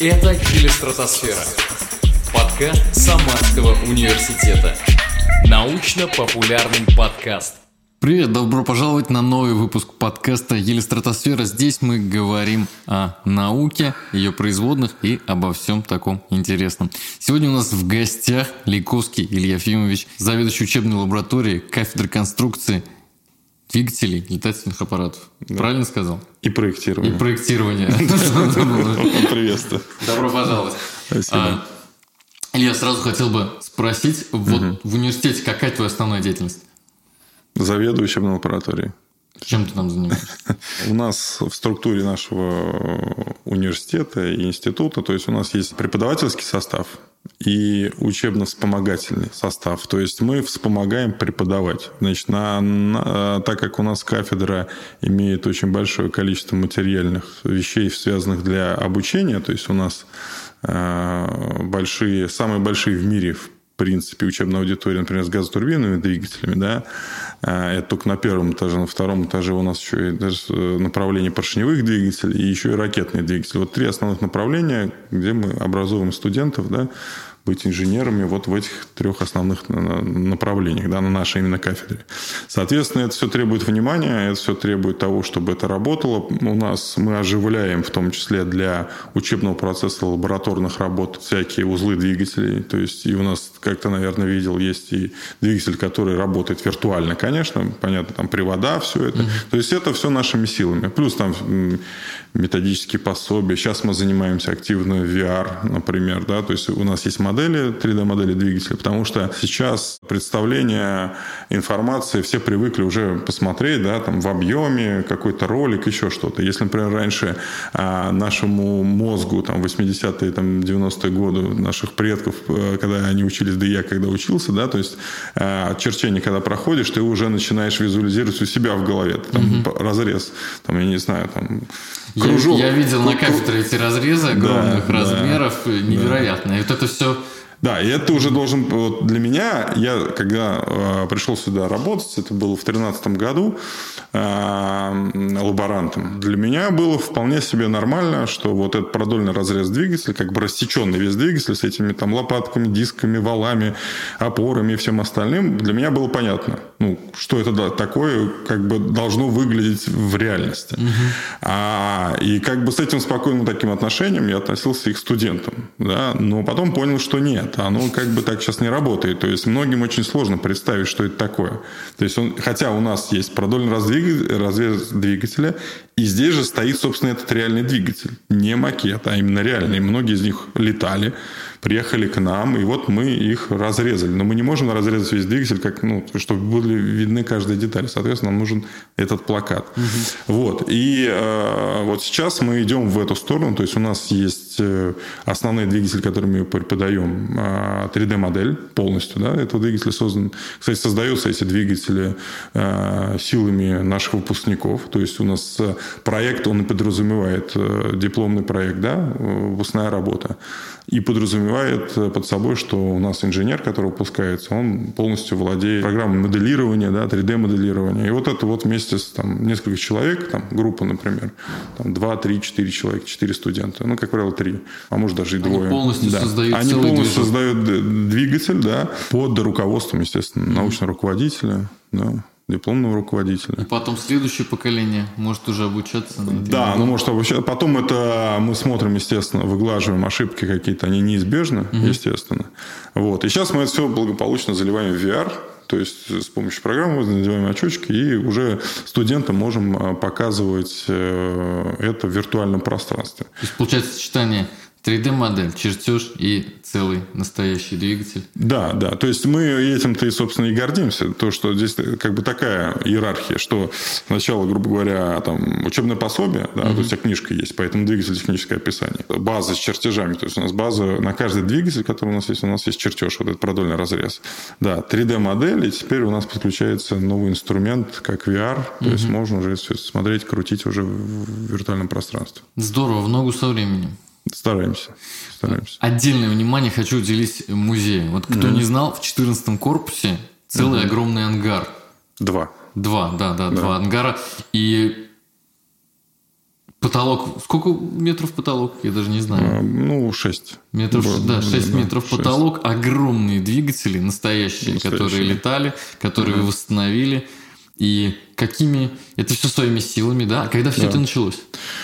Это «Телестратосфера». Подкаст Самарского университета. Научно-популярный подкаст. Привет, добро пожаловать на новый выпуск подкаста «Елистратосфера». Здесь мы говорим о науке, ее производных и обо всем таком интересном. Сегодня у нас в гостях Лейковский Илья Ефимович, заведующий учебной лабораторией кафедры конструкции двигателей летательных аппаратов. Да. Правильно сказал? И проектирование. И проектирование. Приветствую. Добро пожаловать. Спасибо. Илья, сразу хотел бы спросить, вот в университете какая твоя основная деятельность? Заведующим на лаборатории. Чем ты там занимаешься? У нас в структуре нашего университета и института, то есть у нас есть преподавательский состав и учебно-вспомогательный состав. То есть мы вспомогаем преподавать. Значит, на, на, так как у нас кафедра имеет очень большое количество материальных вещей, связанных для обучения, то есть у нас э, большие, самые большие в мире в принципе, учебная аудитория, например, с газотурбинными двигателями, да, а, это только на первом этаже, на втором этаже у нас еще и даже э, направление поршневых двигателей и еще и ракетные двигатели. Вот три основных направления, где мы образуем студентов, да, быть инженерами вот в этих трех основных направлениях, да, на нашей именно кафедре. Соответственно, это все требует внимания, это все требует того, чтобы это работало. У нас мы оживляем, в том числе для учебного процесса лабораторных работ, всякие узлы двигателей. То есть и у нас, как ты, наверное, видел, есть и двигатель, который работает виртуально, конечно, понятно, там привода, все это. Mm-hmm. То есть это все нашими силами. Плюс там методические пособия. Сейчас мы занимаемся активно VR, например, да, то есть у нас есть модели, 3D-модели двигателя, потому что сейчас представление информации все привыкли уже посмотреть, да, там в объеме, какой-то ролик, еще что-то. Если, например, раньше а, нашему мозгу, там, 80-е, там, 90-е годы наших предков, э, когда они учились, да и я когда учился, да, то есть а, черчение, когда проходишь, ты уже начинаешь визуализировать у себя в голове, там, угу. разрез, там, я не знаю, там, кружок. Я, я видел на кафедре эти разрезы огромных да, размеров, да, невероятно. Да. И вот это все да, и это уже должен... Вот для меня, я когда э, пришел сюда работать, это было в 2013 году, э, лаборантом, для меня было вполне себе нормально, что вот этот продольный разрез двигателя, как бы рассеченный весь двигатель с этими там лопатками, дисками, валами, опорами и всем остальным, для меня было понятно, ну, что это такое, как бы должно выглядеть в реальности. Угу. А, и как бы с этим спокойным таким отношением я относился и к студентам, да, но потом понял, что нет нет, оно как бы так сейчас не работает. То есть многим очень сложно представить, что это такое. То есть он, хотя у нас есть продольный разрез двигателя, и здесь же стоит, собственно, этот реальный двигатель. Не макет, а именно реальный. Многие из них летали, приехали к нам, и вот мы их разрезали. Но мы не можем разрезать весь двигатель, как, ну, чтобы были видны каждая деталь. Соответственно, нам нужен этот плакат. Угу. Вот. И э, вот сейчас мы идем в эту сторону. То есть у нас есть э, основные двигатели, которые мы преподаем. Э, 3D-модель полностью. Да? Этот двигатель создан... Кстати, создаются эти двигатели э, силами наших выпускников. То есть у нас проект, он и подразумевает э, дипломный проект, да, выпускная работа и подразумевает э, под собой, что у нас инженер, который выпускается, он полностью владеет программой моделирования, да, 3D-моделирования. И вот это вот вместе с там, несколько человек, там, группа, например, там, 2, 3, 4 человека, 4 студента, ну, как правило, 3, а может даже и двое. Они полностью да. создают Они полностью создают двигатель, да, под руководством, естественно, научного руководителя, да дипломного руководителя. И потом следующее поколение может уже обучаться. На да, ну может обучаться. Потом это мы смотрим, естественно, выглаживаем ошибки какие-то, они неизбежны, угу. естественно. Вот. И сейчас мы это все благополучно заливаем в VR, то есть с помощью программы надеваем очечки и уже студентам можем а, показывать э, это в виртуальном пространстве. То есть получается сочетание 3D-модель, чертеж и целый настоящий двигатель. Да, да. То есть мы этим-то и, собственно, и гордимся. То, что здесь как бы такая иерархия, что сначала, грубо говоря, там учебное пособие, да, угу. то есть а книжка есть, поэтому двигатель техническое описание. База с чертежами. То есть у нас база на каждый двигатель, который у нас есть, у нас есть чертеж, вот этот продольный разрез. Да, 3D-модель, и теперь у нас подключается новый инструмент, как VR. То угу. есть можно уже смотреть, крутить уже в виртуальном пространстве. Здорово, в ногу со временем. Стараемся. Стараемся. Отдельное внимание хочу уделить музею. Вот кто mm-hmm. не знал, в 14 корпусе целый mm-hmm. огромный ангар. Два. Два, да, да, да, два ангара. И Потолок. Сколько метров потолок? Я даже не знаю. А, Ну, 6. Метров, да, 6 метров шесть. потолок. Огромные двигатели, настоящие, Настоящие. которые летали, которые вы восстановили. И какими... Это все своими силами, да? А когда все это началось?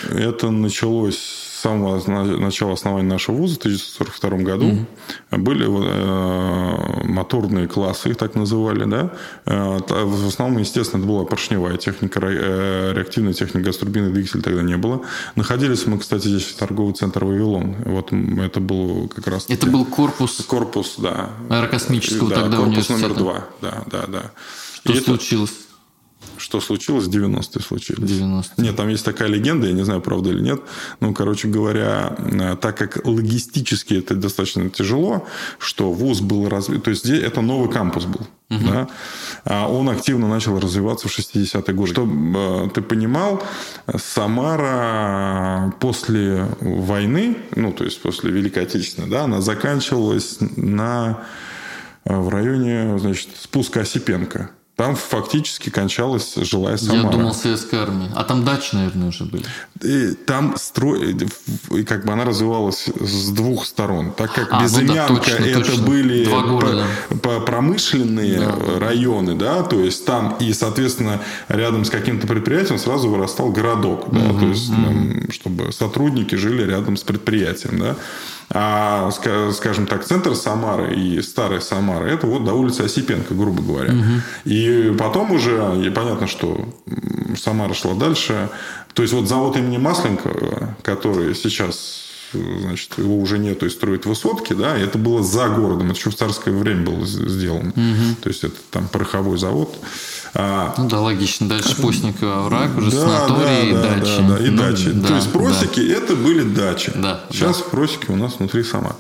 Это началось самого начала основания нашего вуза в 1942 году. Были э, моторные классы, их так называли, да. Э, В основном, естественно, это была поршневая техника, э, реактивная техника, газотурбинных двигателей тогда не было. Находились мы, кстати, здесь торговый центр «Вавилон». Вот это был как раз... Это был корпус корпус, да. аэрокосмического Да, тогда корпус университета. номер два. Да, да, да. Что И это- случилось что случилось? 90-е в случились. 90 Нет, там есть такая легенда, я не знаю, правда или нет. Ну, короче говоря, э, так как логистически это достаточно тяжело, что ВУЗ был развит... То есть, это новый кампус был. Да? А он активно начал развиваться в 60-е годы. Чтобы э, ты понимал, Самара после войны, ну, то есть после Великой Отечественной, да, она заканчивалась на, э, в районе, значит, спуска Осипенко. Там фактически кончалась жилая Самара. Я думал, советская армия. А там дачи, наверное, уже были. И там строй, и как бы она развивалась с двух сторон, так как А, ну да, Безымянка точно, это точно. были Два города. по- промышленные районы, да, то есть там и, соответственно, рядом с каким-то предприятием сразу вырастал городок, да, то есть, там, чтобы сотрудники жили рядом с предприятием, да. А, ска- скажем так, центр Самары и старая Самара это вот до улицы Осипенко, грубо говоря. И потом уже, и понятно, что Самара шла дальше. То есть вот завод имени Масленникова, который сейчас значит, его уже нету и строят высотки, да, и это было за городом, это еще в царское время было сделано. То есть это там пороховой завод. А, Ну да, логично. Дальше Постникова овраг, уже да, санатории да, и да, дачи. Да, да, и Ну, дачи. да, То есть да. просеки это были дачи. Да, Сейчас просеки у нас внутри сама.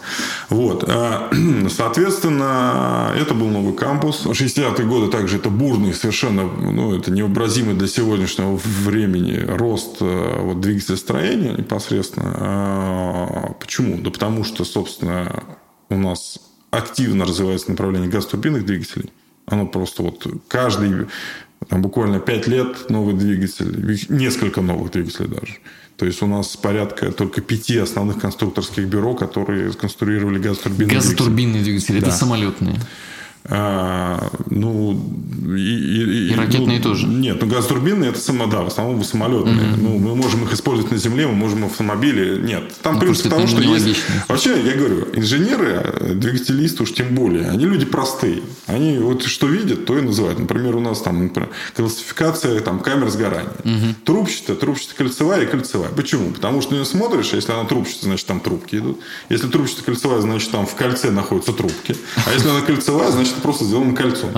Вот. А, Соответственно, это был новый кампус. 60-е годы также это бурный, совершенно ну, это невообразимый для сегодняшнего времени рост э, вот, двигателестроения непосредственно. А, Почему? Да потому что, собственно, у нас активно развивается направление газотурбинных двигателей. Оно просто вот каждый, там буквально 5 лет новый двигатель, несколько новых двигателей даже. То есть у нас порядка только пяти основных конструкторских бюро, которые сконструировали газотурбинные двигатели. Газотурбинные двигатели, это Да. самолетные. А, ну, и, и- И ракетные ну, тоже. Нет, ну газотурбины это само, да, в основном самолетные. Ну, мы можем их использовать на земле, мы можем автомобили. Нет. Там Ну, принцип того, что есть. Вообще, я говорю, инженеры, э, двигателисты уж тем более, они люди простые. Они вот что видят, то и называют. Например, у нас там например, классификация там, камер сгорания. Трубчатая, трубчато-кольцевая и кольцевая. Почему? Потому что не смотришь, а если она трубчатая, значит там трубки идут. Если трубчато-кольцевая, значит там в кольце находятся трубки. А если она кольцевая, значит просто сделано кольцом.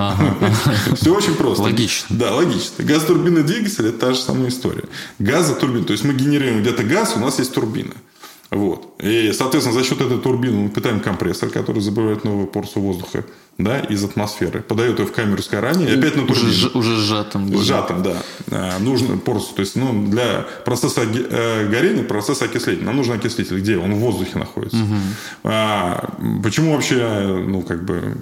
Все очень просто. Логично. Да, логично. Газотурбинный двигатель – это та же самая история. Газотурбина. То есть, мы генерируем где-то газ, у нас есть турбина. Вот. И, соответственно, за счет этой турбины мы питаем компрессор, который забирает новую порцию воздуха да, из атмосферы, подает ее в камеру сгорания и опять на Уже, турбину. сж- уже сжатым. более. Сжатым, да. А, Нужную порцию. То есть, ну, для процесса э, горения, процесса окисления. Нам нужен окислитель. Где? Он в воздухе находится. А, почему вообще, ну, как бы,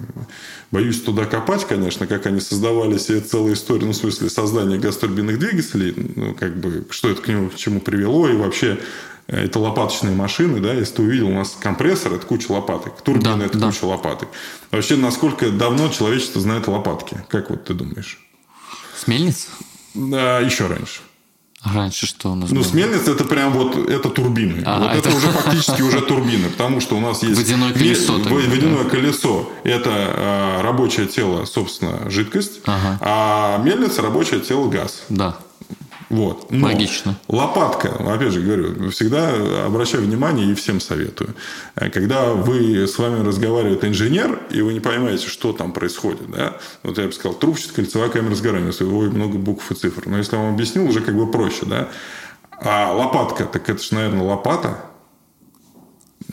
боюсь туда копать, конечно, как они создавались, и это целая история, ну, в смысле, создания газотурбинных двигателей, ну, как бы, что это к нему, к чему привело, и вообще это лопаточные машины, да, если ты увидел, у нас компрессор – это куча лопаток, турбина Да, это да. куча лопаток. Вообще, насколько давно человечество знает лопатки? Как вот ты думаешь? С мельниц? Да, еще раньше. А Раньше что у нас Ну, было? с это прям вот это турбины. А, вот это... это- уже фактически уже турбины, потому что у нас есть Водяное колесо тогда, водяное колесо это а, рабочее тело, собственно, жидкость, Ага. а мельница рабочее тело газ. Да. Вот. Но Логично. Лопатка, опять же говорю, всегда обращаю внимание и всем советую. Когда вы с вами разговаривает инженер, и вы не понимаете, что там происходит, да, вот я бы сказал, трубчатая кольцевая камера сгорания, если ой, много букв и цифр. Но если я вам объяснил, уже как бы проще, да. А лопатка, так это же, наверное, лопата.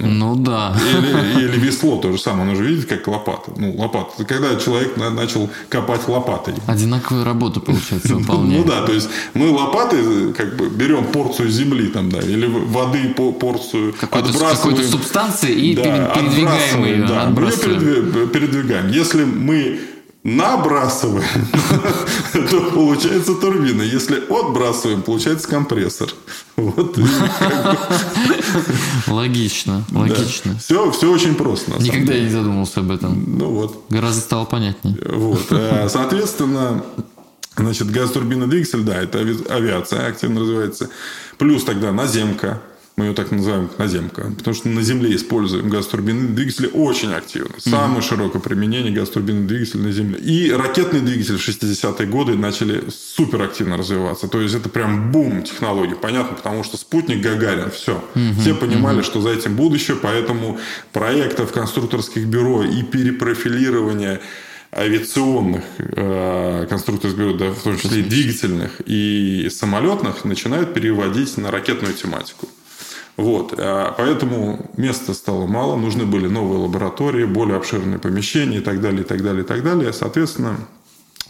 Ну да. Или, или весло то же самое. Оно же видит, как лопата. Ну, лопата. Когда человек на- начал копать лопатой. Одинаковая работа, получается, Ну выполняет. да, то есть мы лопатой как бы берем порцию земли там, да, или воды по порцию Какой-то, отбрасываем. какой-то субстанции и да, пере- передвигаем ее. да, мы ее отбрасываем. передви- передвигаем. Если мы набрасываем, то получается турбина. Если отбрасываем, получается компрессор. Вот. Логично, логично. Все, все очень просто. Никогда я не задумывался об этом. Ну вот. Гораздо стало понятнее. Вот. Э, соответственно, Значит, газотурбинный двигатель, да, это авиация активно развивается. Плюс тогда наземка, мы ее так называем наземка, потому что на Земле используем газотурбинные двигатели очень активно. Самое mm-hmm. широкое применение газотурбинных двигателей на Земле. И ракетные двигатели в 60-е годы начали супер активно развиваться. То есть, это прям бум технологий. Понятно, потому что спутник Гагарин, все. Mm-hmm. Все понимали, mm-hmm. что за этим будущее, поэтому проектов конструкторских бюро и перепрофилирование авиационных э, конструкторских бюро, да, в том числе и двигательных и самолетных, начинают переводить на ракетную тематику. Вот. А поэтому места стало мало, нужны были новые лаборатории, более обширные помещения и так далее, и так далее, и так далее. Соответственно,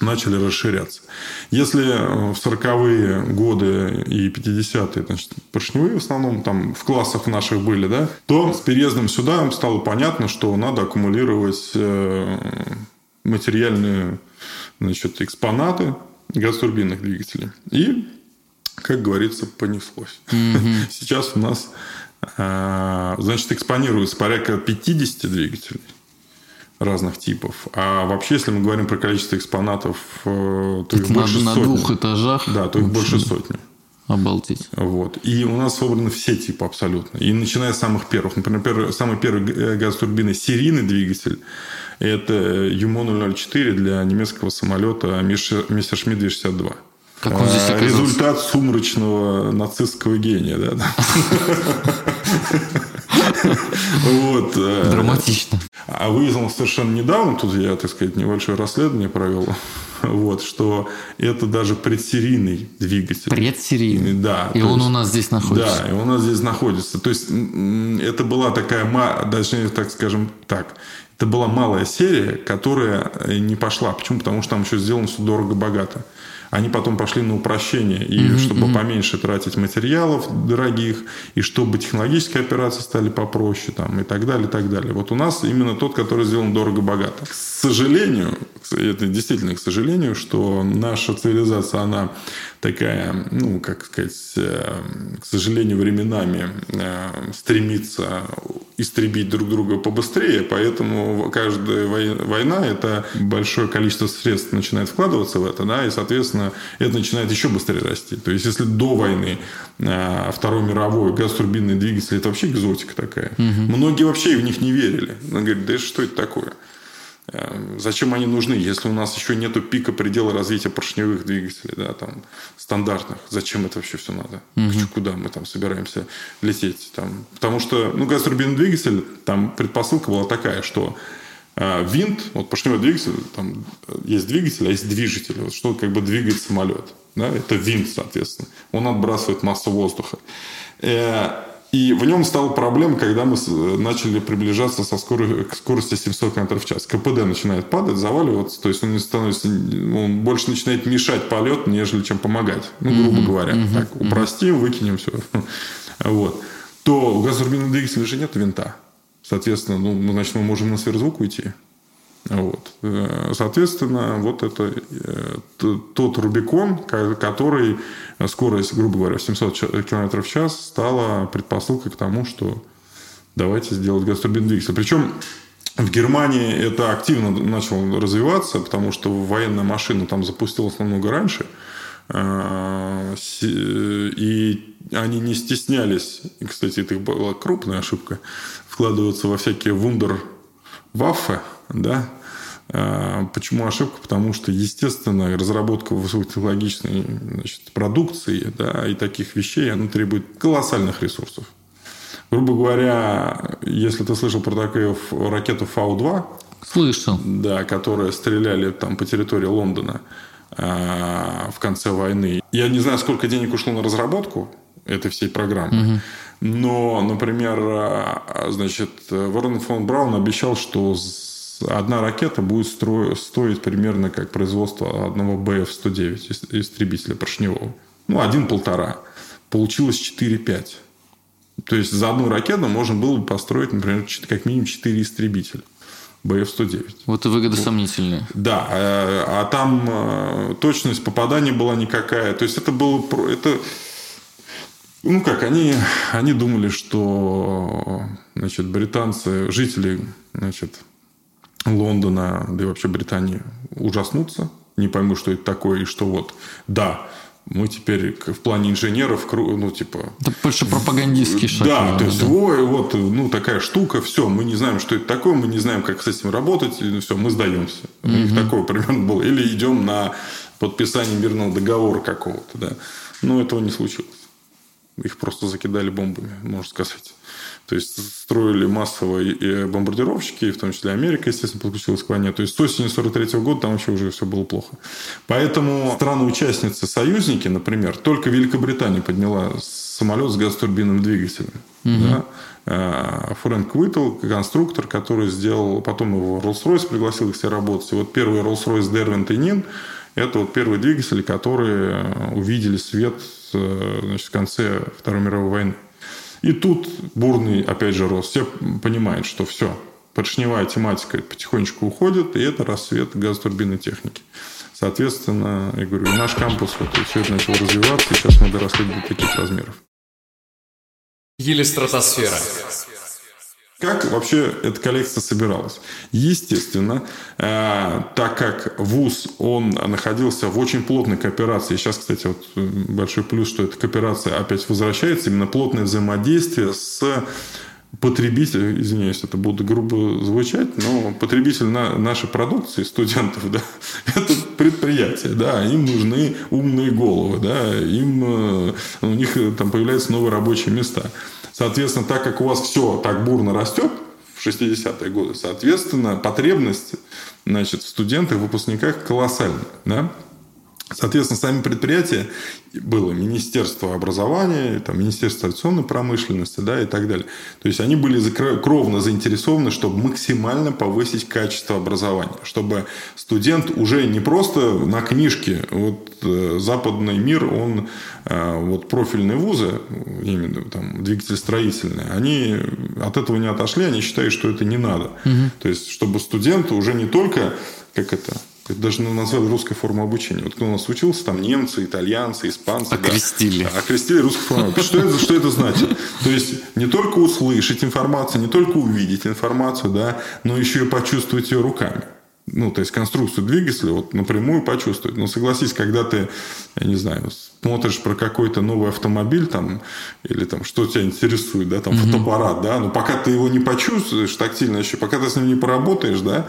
начали расширяться. Если в 40-е годы и 50-е, значит, поршневые в основном там в классах наших были, да, то с переездом сюда стало понятно, что надо аккумулировать э, материальные значит, экспонаты газотурбинных двигателей. И как говорится, понеслось. Mm-hmm. Сейчас у нас, а, значит, экспонируется порядка 50 двигателей разных типов. А вообще, если мы говорим про количество экспонатов, э, то их на, больше на сотни. двух этажах. Да, то их больше сотни. Обалдеть. Вот. И у нас собраны все типы абсолютно. И начиная с самых первых. Например, самый первый э, газотурбинный серийный двигатель – это ЮМО-004 для немецкого самолета Мессершмитт 262. Как он здесь оказался? Результат сумрачного нацистского гения, да? Вот. Э, Драматично. А выяснил совершенно недавно, тут я, так сказать, небольшое расследование провел, вот, что это даже предсерийный двигатель. Предсерийный? Да. И он есть, у нас здесь находится? Да, и он у нас здесь находится. То есть, это была такая, даже так скажем так, это была малая серия, которая не пошла. Почему? Потому что там еще сделано все дорого-богато они потом пошли на упрощение. И mm-hmm, чтобы mm-hmm. поменьше тратить материалов дорогих, и чтобы технологические операции стали попроще, там, и так далее, и так далее. Вот у нас именно тот, который сделан дорого-богато. К сожалению, это действительно к сожалению, что наша цивилизация, она такая, ну, как сказать, э, к сожалению, временами э, стремится истребить друг друга побыстрее, поэтому каждая война – это большое количество средств начинает вкладываться в это, да, и, соответственно, это начинает еще быстрее расти. То есть, если до войны э, Второй мировой газотурбинные двигатели – это вообще экзотика такая. Угу. Многие вообще в них не верили. Он говорит, да что это такое? Эм, зачем они нужны, если у нас еще нету пика предела развития поршневых двигателей, да, там, стандартных? Зачем это вообще все надо? Угу. Куда мы там собираемся лететь? Там? Потому что, ну, газотурбинный двигатель, там предпосылка была такая, что э, винт, вот поршневой двигатель, там есть двигатель, а есть движитель, вот, что как бы двигает самолет. Да? Это винт, соответственно. Он отбрасывает массу воздуха. Э, и в нем стала проблема, когда мы начали приближаться со скоростью, к скорости 700 км в час. КПД начинает падать, заваливаться, то есть он не становится, он больше начинает мешать полет, нежели чем помогать. Ну, грубо mm-hmm. говоря. Mm-hmm. Так, упростим, выкинем все. Вот. То у газотурбинного двигателя же нет винта. Соответственно, ну, значит, мы можем на сверхзвук уйти. Вот. Э, соответственно, вот это э, тот Рубикон, который скорость, грубо говоря, 700 км в час стала предпосылкой к тому, что давайте сделать газотурбинный двигатель. Причем в Германии это активно начало развиваться, потому что военная машина там запустилась намного раньше. Э, и они не стеснялись, кстати, это была крупная ошибка, вкладываться во всякие вундер Ваффе, да, а, Почему ошибка? Потому что, естественно, разработка высокотехнологичной значит, продукции да, и таких вещей, она требует колоссальных ресурсов. Грубо говоря, если ты слышал про такую ракету Фау-2, Слышал. Да, которые стреляли там по территории Лондона э, в конце войны. Я не знаю, сколько денег ушло на разработку этой всей программы. Угу. Но, например, а, значит, Ворон фон Браун обещал, что одна ракета будет стро... стоить примерно как производство одного БФ-109 истребителя поршневого. Ну, один-полтора. Получилось 4-5. То есть, за одну ракету можно было бы построить, например, как минимум 4 истребителя. БФ-109. Вот и выгода сомнительная. Да, а, а там э, точность попадания была никакая. То есть это было... Это, ну как, они, они думали, что значит, британцы, жители значит, Лондона, да и вообще Британии ужаснутся, не пойму, что это такое, и что вот, да, мы теперь в плане инженеров, ну, типа... Это больше пропагандистский шаг. Да, то есть, да. ой, вот, ну, такая штука, все, мы не знаем, что это такое, мы не знаем, как с этим работать, и все, мы сдаемся. У них такое примерно было. Или идем на подписание мирного договора какого-то, да. Но этого не случилось. Их просто закидали бомбами, можно сказать. То есть строили массовые бомбардировщики, в том числе Америка, естественно, подключилась к войне. То есть с осени 43 года там вообще уже все было плохо. Поэтому страны-участницы, союзники, например, только Великобритания подняла самолет с газотурбинным двигателем. Угу. Да? А, Фрэнк Уитл, конструктор, который сделал, потом его Rolls-Royce пригласил их все работать. И вот первый Rolls-Royce Derwent и Нин – это вот первые двигатели, которые увидели свет э, значит, в конце Второй мировой войны. И тут бурный, опять же, рост. Все понимают, что все, поршневая тематика потихонечку уходит, и это рассвет газотурбинной техники. Соответственно, я говорю, наш кампус вот, все это начало развиваться, и сейчас мы доросли до таких размеров. Еле стратосфера. Как вообще эта коллекция собиралась? Естественно, э, так как ВУЗ, он находился в очень плотной кооперации. Сейчас, кстати, вот э, большой плюс, что эта кооперация опять возвращается. Именно плотное взаимодействие с потребитель, извиняюсь, это будет грубо звучать, но потребитель на, нашей продукции, студентов, да, это предприятие, да, им нужны умные головы, да, им, э, у них там появляются новые рабочие места. Соответственно, так как у вас все так бурно растет в 60-е годы, соответственно, потребность значит, в студентах, выпускниках колоссальная. Да? Соответственно, сами предприятия было Министерство образования, там, Министерство авиационной промышленности да, и так далее. То есть они были кровно заинтересованы, чтобы максимально повысить качество образования, чтобы студент уже не просто на книжке, вот э, западный мир, он э, вот профильные вузы, именно там двигатель строительный, они от этого не отошли, они считают, что это не надо. Угу. То есть, чтобы студент уже не только как это это даже назвали русской форму обучения. Вот кто у нас учился, там немцы, итальянцы, испанцы. Окрестили. Да, окрестили русскую форму обучения. Что это, что это значит? То есть, не только услышать информацию, не только увидеть информацию, да, но еще и почувствовать ее руками. Ну, то есть, конструкцию двигателя вот напрямую почувствовать. Но согласись, когда ты, я не знаю, смотришь про какой-то новый автомобиль там, или там, что тебя интересует, да, там, угу. фотоаппарат, да, но пока ты его не почувствуешь тактильно еще, пока ты с ним не поработаешь, да,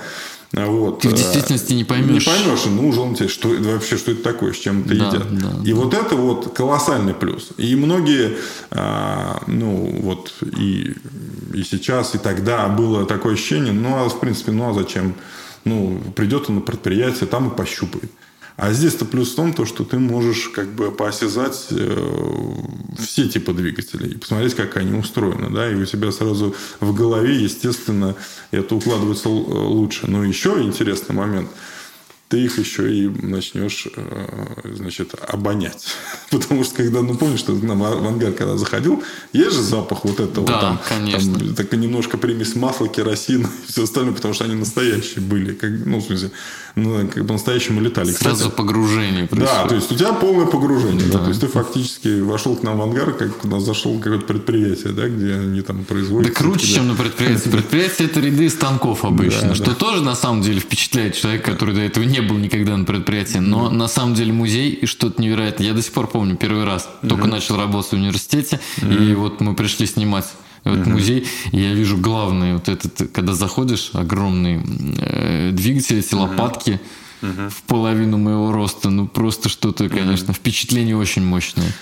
вот. Ты в действительности не поймешь. Не поймешь, нужен он тебе, что вообще, что это такое, с чем это да, едят. Да, и да. вот это вот колоссальный плюс. И многие, а, ну вот и, и сейчас, и тогда было такое ощущение, ну а в принципе, ну а зачем? Ну, придет он на предприятие, там и пощупает. А здесь-то плюс в том, то, что ты можешь как бы поосязать э, все типы двигателей и посмотреть, как они устроены. Да? И у тебя сразу в голове, естественно, это укладывается лучше. Но еще интересный момент – ты их еще и начнешь, э, значит, обонять. Потому что, когда, ну, помнишь, что нам в ангар, когда заходил, есть же запах вот этого. Да, там, конечно. Там, так немножко примесь масла, керосина и все остальное, потому что они настоящие были. Как, ну, в смысле, ну, как бы настоящему летали. Сразу Кстати, погружение происходит. Да, то есть у тебя полное погружение. Да. Да, то есть ты фактически вошел к нам в ангар, как у нас зашел какое-то предприятие, да, где они там производят. Да круче, чем на предприятии. Предприятие это ряды станков обычно, да, что да. тоже на самом деле впечатляет человека, который до этого не был никогда на предприятии. Но на самом деле музей и что-то невероятное. Я до сих пор помню первый раз. Только начал работать в университете, и вот мы пришли снимать вот uh музей, я вижу главный вот этот, когда заходишь, огромный э, двигатель, эти uh лопатки uh в половину моего роста, ну просто что-то, конечно, uh впечатление очень мощное.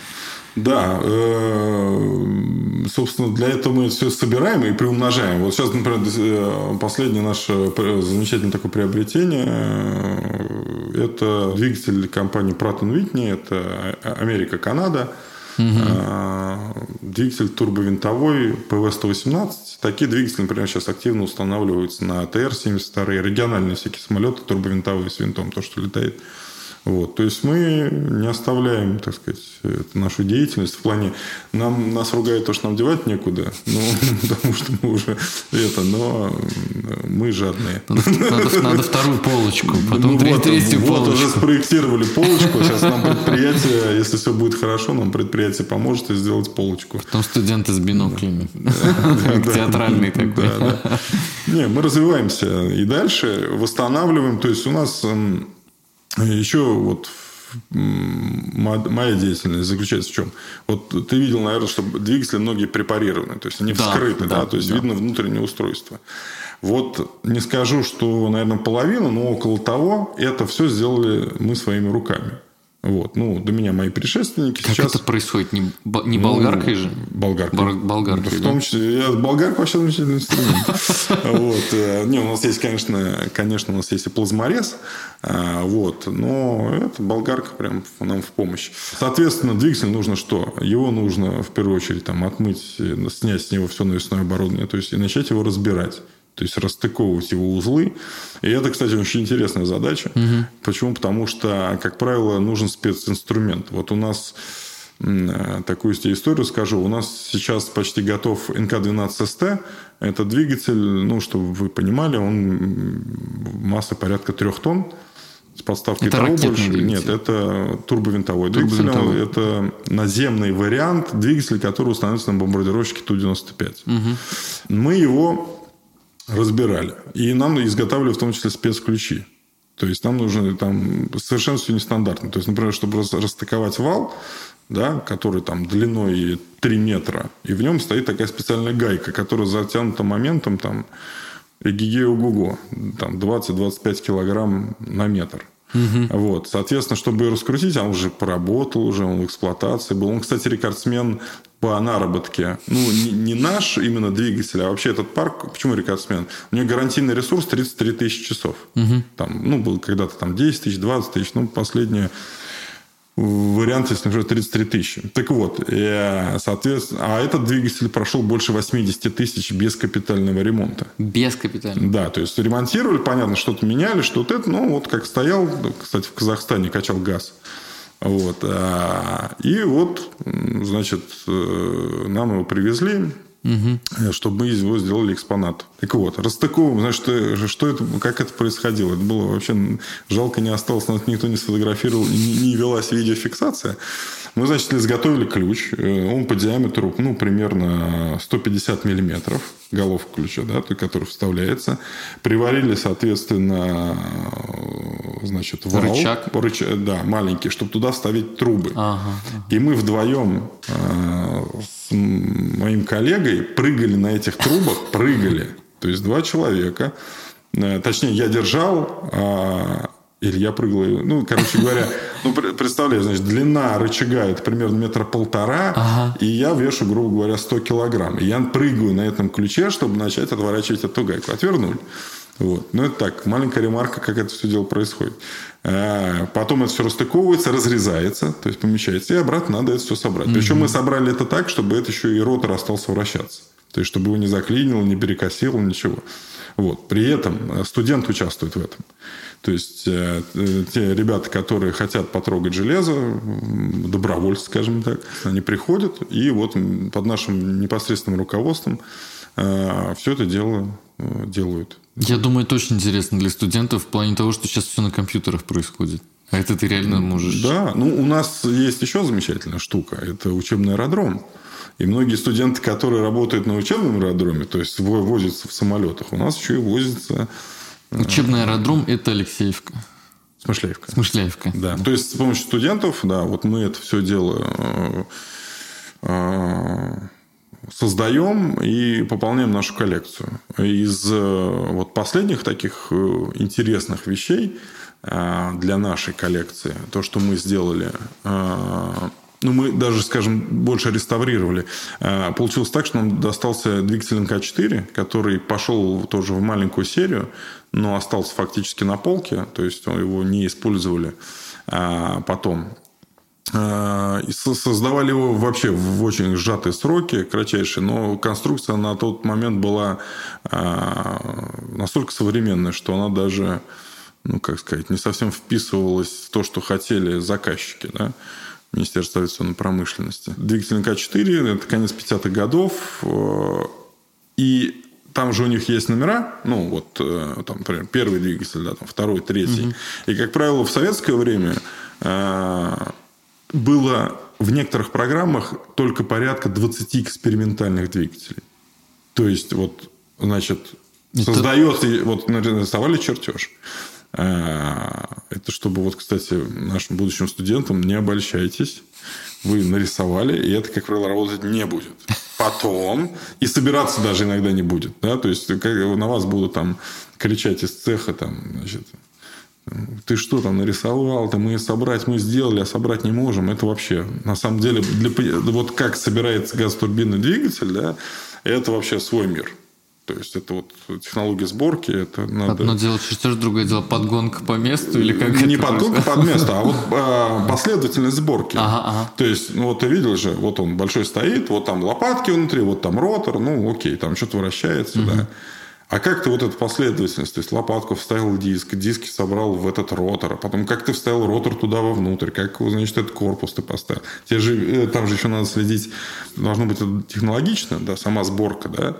Да, э, собственно, для этого мы все собираем и приумножаем. Вот сейчас, например, э, последнее наше замечательное такое приобретение – это двигатель компании Pratt Whitney, это Америка-Канада, угу. двигатель турбовинтовой ПВ-118. Такие двигатели, например, сейчас активно устанавливаются на ТР-72, региональные всякие самолеты турбовинтовые с винтом, то, что летает Вот, то есть мы не оставляем, так сказать, нашу деятельность в плане нам нас ругают то, что нам девать некуда, ну потому что мы уже это, но мы жадные. Надо, надо вторую полочку, потом ну, вот, третью вот полочку. уже спроектировали полочку, сейчас нам предприятие, если все будет хорошо, нам предприятие поможет и сделать полочку. Потом студенты с биноклями, театральный такой. Не, мы развиваемся и дальше восстанавливаем, то есть у нас еще вот моя деятельность заключается в чем? Вот ты видел, наверное, что двигатели многие препарированы, то есть они да, вскрыты, да, да, то есть да. видно внутреннее устройство. Вот не скажу, что, наверное, половина, но около того, это все сделали мы своими руками. Вот. Ну, до меня мои предшественники как сейчас... это происходит? Не, не ну, болгаркой же? Болгаркой. Бар, болгаркой, В том числе... Я, болгарка вообще замечательный инструмент. Вот. Э, не, у нас есть, конечно, конечно, у нас есть и плазморез. А, вот. Но это болгарка прям нам в помощь. Соответственно, двигатель нужно что? Его нужно, в первую очередь, там, отмыть, снять с него все навесное оборудование. То есть, и начать его разбирать. То есть расстыковывать его узлы. И это, кстати, очень интересная задача. Угу. Почему? Потому что, как правило, нужен специнструмент. Вот у нас такую историю скажу. У нас сейчас почти готов НК-12СТ. Это двигатель, ну, чтобы вы понимали, он массы порядка трех тонн. С подставкой это того больше. Двигатель. Нет, это турбовинтовой, двигатель. Это наземный вариант двигателя, который устанавливается на бомбардировщике Ту-95. Угу. Мы его разбирали. И нам изготавливали в том числе спецключи. То есть нам нужно там совершенно все нестандартно. То есть, например, чтобы расстыковать вал, да, который там длиной 3 метра, и в нем стоит такая специальная гайка, которая затянута моментом там эгиге ого там 20-25 килограмм на метр. Угу. Вот, соответственно, чтобы ее раскрутить, он уже поработал, уже он в эксплуатации был. Он, кстати, рекордсмен по наработке. Ну, не, не наш именно двигатель, а вообще этот парк. Почему рекордсмен? У него гарантийный ресурс 33 тысячи часов. Угу. Там, ну, был когда-то там 10 тысяч, 20 тысяч. Ну, последнее вариант, если, например, 33 тысячи. Так вот, и, соответственно, а этот двигатель прошел больше 80 тысяч без капитального ремонта. Без капитального? Да, то есть ремонтировали, понятно, что-то меняли, что-то это, ну, вот как стоял, кстати, в Казахстане качал газ. Вот. А, и вот, значит, э, нам его привезли, угу. чтобы мы из него сделали экспонат. Так вот, расстыковываем, значит, что, что это, как это происходило. Это было вообще жалко не осталось, нас никто не сфотографировал, не, не велась видеофиксация. Мы, значит, изготовили ключ. Э, он по диаметру, ну, примерно 150 миллиметров. Головка ключа, да, который вставляется. Приварили, соответственно, значит, вал. Рычаг. Рычаг, да, маленький, чтобы туда вставить трубы. Ага, ага. И мы вдвоем э, моим коллегой прыгали на этих трубах, прыгали. То есть два человека. Э, точнее, я держал, а или я прыгал. Ну, короче говоря, ну, представляю, значит, длина рычага это примерно метра полтора, ага. и я вешу, грубо говоря, 100 килограмм. И я прыгаю на этом ключе, чтобы начать отворачивать эту гайку. Отвернули. Вот. Ну, это так, маленькая ремарка, как это все дело происходит. А потом это все расстыковывается, разрезается, то есть помещается, и обратно надо это все собрать. Угу. Причем мы собрали это так, чтобы это еще и ротор остался вращаться. То есть, чтобы его не заклинило, не перекосило, ничего. Вот. При этом э, студент участвует в этом. То есть, э, э, те ребята, которые хотят потрогать железо, добровольцы, скажем так, они приходят, и вот под нашим непосредственным руководством э, все это дело делают. Я думаю, это очень интересно для студентов в плане того, что сейчас все на компьютерах происходит. А это ты реально можешь... Да, ну у нас есть еще замечательная штука. Это учебный аэродром. И многие студенты, которые работают на учебном аэродроме, то есть возятся в самолетах, у нас еще и возятся Учебный аэродром – это Алексеевка. Смышляевка. Смышляевка. Да. да. То есть, с помощью студентов, да, вот мы это все дело э, э, создаем и пополняем нашу коллекцию. Из э, вот последних таких интересных вещей для нашей коллекции, то, что мы сделали ну, мы даже, скажем, больше реставрировали. Получилось так, что нам достался двигатель МК-4, который пошел тоже в маленькую серию, но остался фактически на полке, то есть его не использовали потом. А, создавали его вообще в очень сжатые сроки, кратчайшие, но конструкция на тот момент была настолько современная, что она даже ну, как сказать, не совсем вписывалось в то, что хотели заказчики, да, Министерство авиационной промышленности. Двигатель НК-4, это конец 50-х годов, э, и там же у них есть номера, ну, вот, э, там, например, первый двигатель, да, там, второй, третий. Угу. И, как правило, в советское время э, было в некоторых программах только порядка 20 экспериментальных двигателей. То есть, вот, значит, создается, вот нарисовали чертеж. Э, это чтобы, вот, кстати, нашим будущим студентам не обольщайтесь. Вы нарисовали, и это, как правило, работать не будет. Потом, и собираться даже иногда не будет. Да? То есть, на вас будут там кричать из цеха, там, значит, ты что там нарисовал, там мы собрать мы сделали, а собрать не можем. Это вообще, на самом деле, для, вот как собирается газотурбинный двигатель, да, это вообще свой мир. То есть это вот технология сборки, это надо... Одно дело чертеж, другое дело подгонка по месту или как Не подгонка под место, а вот а, последовательность сборки. Ага, ага. То есть, ну вот ты видел же, вот он большой стоит, вот там лопатки внутри, вот там ротор, ну окей, там что-то вращается, угу. да. А как ты вот эту последовательность, то есть лопатку вставил диск, диски собрал в этот ротор, а потом как ты вставил ротор туда вовнутрь, как, значит, этот корпус ты поставил. Те же, э, там же еще надо следить, должно быть технологично, да, сама сборка, да,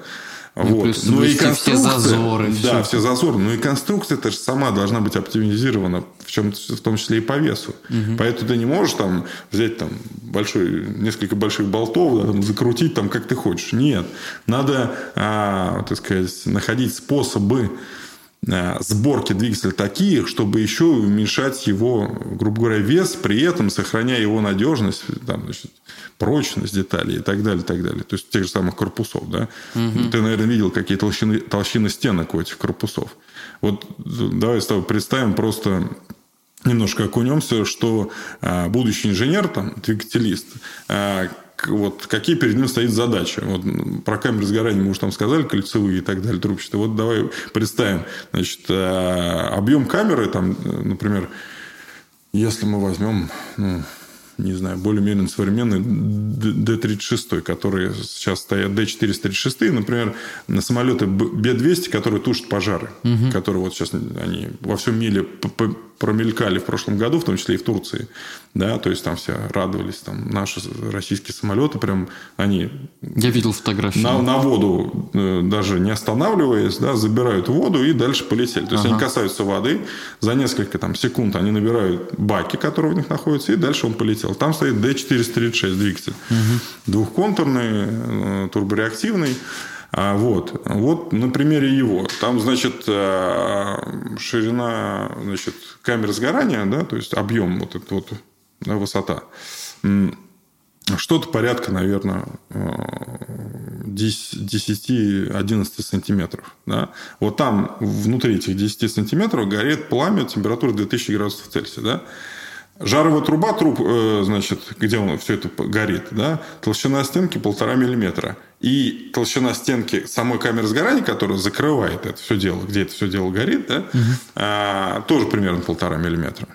ну, вот. плюс ну и конструкция, все зазоры. Да, все. зазоры. Ну и конструкция это же сама должна быть оптимизирована, в, чем, в том числе и по весу. Угу. Поэтому ты не можешь там взять там большой, несколько больших болтов, да, там, закрутить там как ты хочешь. Нет. Надо, а, так сказать, находить способы сборки двигателя такие, чтобы еще уменьшать его, грубо говоря, вес, при этом сохраняя его надежность, там, значит, прочность деталей и так далее, и так далее. То есть тех же самых корпусов, да. Угу. Ты, наверное, видел, какие толщины, толщины стенок у этих корпусов. Вот давай с тобой представим просто немножко окунемся, что а, будущий инженер, там, двигателист, а, вот какие перед ним стоит задачи. Вот про камеры сгорания мы уже там сказали, кольцевые и так далее, трубчатые. Вот давай представим, значит, а, объем камеры, там, например, если мы возьмем, ну, не знаю, более-менее современный D-36, которые сейчас стоят D-436, например, на самолеты B-200, которые тушат пожары, угу. которые вот сейчас они во всем мире промелькали в прошлом году, в том числе и в Турции, да, то есть там все радовались, там наши российские самолеты прям, они... Я видел фотографии. На, на воду, э, даже не останавливаясь, да, забирают воду и дальше полетели. То есть ага. они касаются воды, за несколько там секунд они набирают баки, которые в них находятся, и дальше он полетел. Там стоит D436 двигатель. Угу. Двухконтурный, э, турбореактивный. А вот, вот на примере его. Там, значит, э, ширина значит, камеры сгорания, да, то есть объем, вот эта вот да, высота, что-то порядка, наверное, 10-11 э, сантиметров. Да? Вот там внутри этих 10 сантиметров горит пламя температуры 2000 градусов Цельсия. Да? Жаровая труба, труб, э, значит, где он все это горит, да, толщина стенки полтора миллиметра. И толщина стенки самой камеры сгорания, которая закрывает это все дело, где это все дело горит, да, угу. а, тоже примерно полтора миллиметра.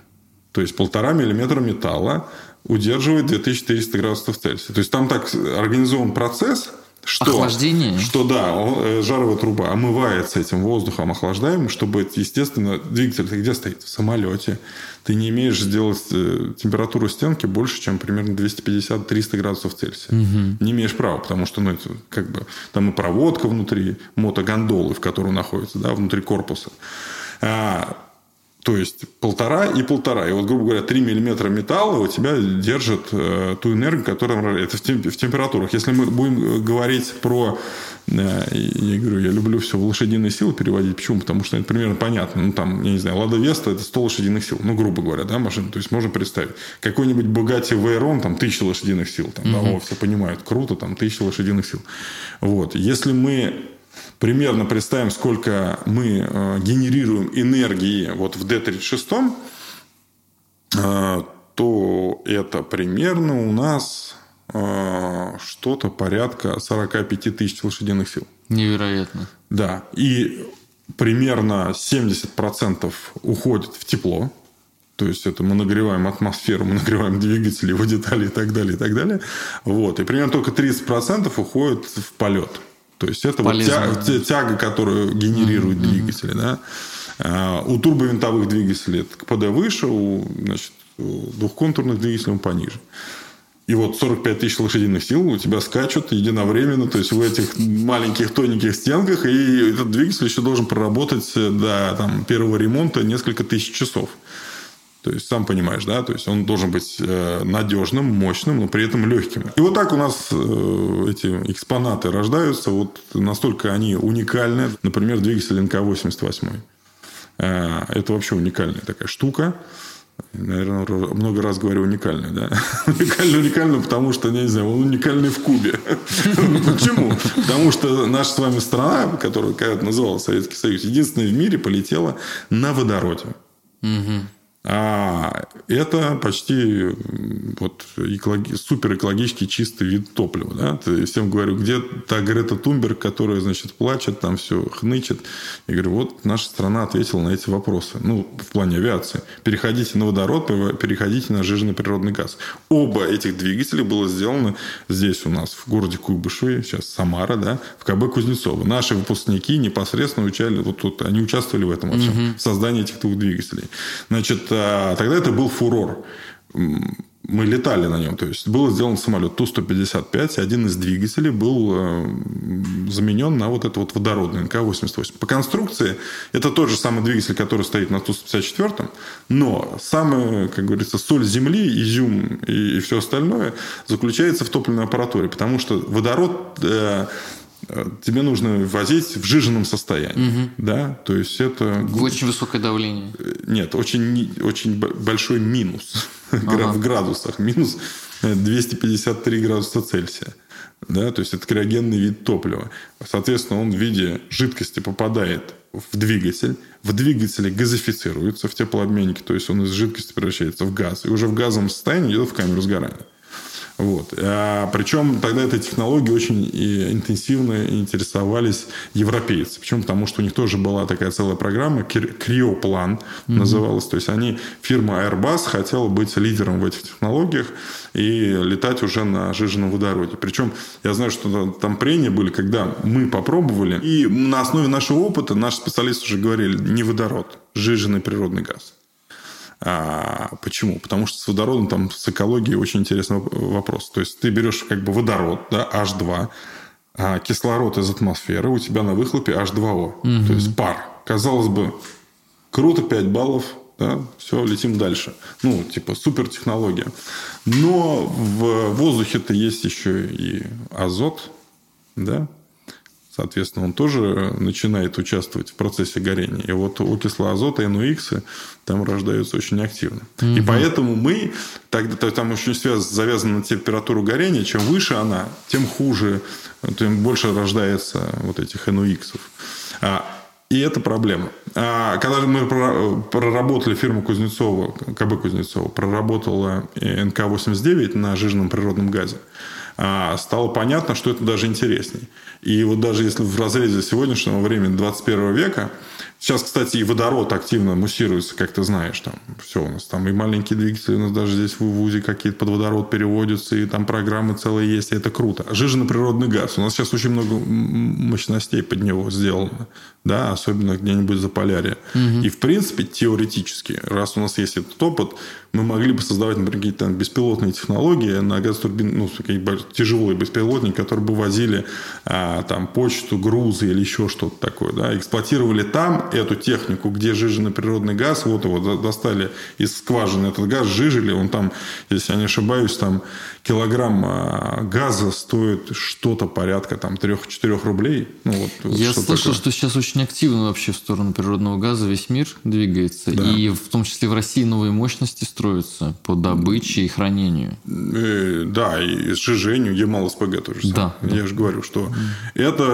То есть полтора миллиметра металла удерживает 2400 градусов Цельсия. То есть там так организован процесс, что, Охлаждение? Что да, э, жаровая труба омывается этим воздухом охлаждаемым, чтобы, естественно, двигатель где стоит? В самолете. Ты не имеешь сделать э, температуру стенки больше, чем примерно 250-300 градусов Цельсия. Угу. Не имеешь права, потому что ну, это как бы там и проводка внутри мотогондолы, в которой находится, да, внутри корпуса. А, то есть полтора и полтора. И вот, грубо говоря, 3 миллиметра металла у тебя держит э, ту энергию, которая это в, темп, в температурах. Если мы будем э, говорить про... Э, я говорю, я люблю все в лошадиные силы переводить. Почему? Потому что это примерно понятно. Ну, там, я не знаю, Лада Веста – это 100 лошадиных сил. Ну, грубо говоря, да, машина. То есть, можно представить. Какой-нибудь Bugatti Veyron, там, 1000 лошадиных сил. Там, угу. да, о, все понимают. Круто, там, 1000 лошадиных сил. Вот. Если мы примерно представим, сколько мы э, генерируем энергии вот в D36, э, то это примерно у нас э, что-то порядка 45 тысяч лошадиных сил. Невероятно. Да. И примерно 70% уходит в тепло. То есть это мы нагреваем атмосферу, мы нагреваем двигатели, его детали и так далее, и так далее. Вот. И примерно только 30% уходит в полет. То есть это вот тяга, тяга, которую генерируют mm-hmm. двигатели, да. А, у турбовинтовых двигателей КПД выше, у, значит, у двухконтурных двигателей он пониже. И вот 45 тысяч лошадиных сил у тебя скачут единовременно, то есть в этих маленьких тоненьких стенках, и этот двигатель еще должен проработать до там, первого ремонта несколько тысяч часов. То есть, сам понимаешь, да, то есть он должен быть э, надежным, мощным, но при этом легким. И вот так у нас э, эти экспонаты рождаются, вот настолько они уникальны. Например, двигатель НК-88. Э, это вообще уникальная такая штука. Наверное, много раз говорю уникальный, да? уникальный, уникальный, потому что, не знаю, он уникальный в Кубе. Почему? Потому что наша с вами страна, которая когда-то называлась Советский Союз, единственная в мире полетела на водороде. А это почти вот, экологи, супер экологически чистый вид топлива. Да? Всем говорю, где та Грета Тумберг, которая, значит, плачет, там все хнычет. Я говорю, вот наша страна ответила на эти вопросы. Ну, в плане авиации. Переходите на водород, переходите на жиженный природный газ. Оба этих двигателя было сделано здесь у нас, в городе Куйбышеве, сейчас Самара, да, в КБ Кузнецова. Наши выпускники непосредственно учали, вот тут, они участвовали в этом во всем, угу. в создании этих двух двигателей. Значит, а, тогда это был фурор. Мы летали на нем. То есть, был сделан самолет Ту-155, и один из двигателей был э, заменен на вот этот вот водородный НК-88. По конструкции это тот же самый двигатель, который стоит на Ту-154, но самая, как говорится, соль земли, изюм и, и все остальное заключается в топливной аппаратуре. Потому что водород э, тебе нужно возить в жиженном состоянии. Угу. Да? То есть это... Очень высокое давление. Нет, очень, очень большой минус ага. в градусах. Минус 253 градуса Цельсия. Да? То есть это криогенный вид топлива. Соответственно, он в виде жидкости попадает в двигатель. В двигателе газифицируется в теплообменнике, то есть он из жидкости превращается в газ. И уже в газовом состоянии идет в камеру сгорания. Вот. А, причем тогда этой технологией очень интенсивно интересовались европейцы. Почему? Потому что у них тоже была такая целая программа, Криоплан mm-hmm. называлась. То есть они, фирма Airbus хотела быть лидером в этих технологиях и летать уже на жиженном водороде. Причем я знаю, что там прения были, когда мы попробовали, и на основе нашего опыта наши специалисты уже говорили, не водород, жиженый природный газ. А, почему? Потому что с водородом там с экологией очень интересный вопрос. То есть ты берешь как бы водород, да, H2, а кислород из атмосферы, у тебя на выхлопе H2O, угу. то есть пар. Казалось бы, круто, 5 баллов, да, все, летим дальше. Ну, типа, супер технология. Но в воздухе-то есть еще и азот, да, Соответственно, он тоже начинает участвовать в процессе горения. И вот окислы азота, NOx, там рождаются очень активно. Угу. И поэтому мы, тогда, то, там очень связь завязана на температуру горения. Чем выше она, тем хуже, тем больше рождается вот этих NOx. А, и это проблема. А когда мы проработали фирму Кузнецова, КБ Кузнецова, проработала НК-89 на жирном природном газе, стало понятно, что это даже интересней. И вот даже если в разрезе сегодняшнего времени 21 века, сейчас, кстати, и водород активно муссируется, как ты знаешь, там все у нас там и маленькие двигатели у нас даже здесь в ВУЗе какие-то под водород переводятся, и там программы целые есть, и это круто. Жиженый природный газ. У нас сейчас очень много мощностей под него сделано, да, особенно где-нибудь за полярье. Угу. И, в принципе, теоретически, раз у нас есть этот опыт, мы могли бы создавать, например, какие-то беспилотные технологии на газотурбин, ну, тяжелые беспилотники, которые бы возили а, там почту, грузы или еще что-то такое, да, эксплуатировали там эту технику, где жиженый природный газ, вот его достали из скважины этот газ, жижили, он там, если я не ошибаюсь, там килограмм а, газа стоит что-то порядка там 3-4 рублей. Ну, вот, Я слышал, такое. что сейчас очень активно вообще в сторону природного газа весь мир двигается. Да. И в том числе в России новые мощности строятся по добыче и хранению. Э, да, и сжижению, ЕМАЛ-СПГ тоже да, Я да. же говорю, что это,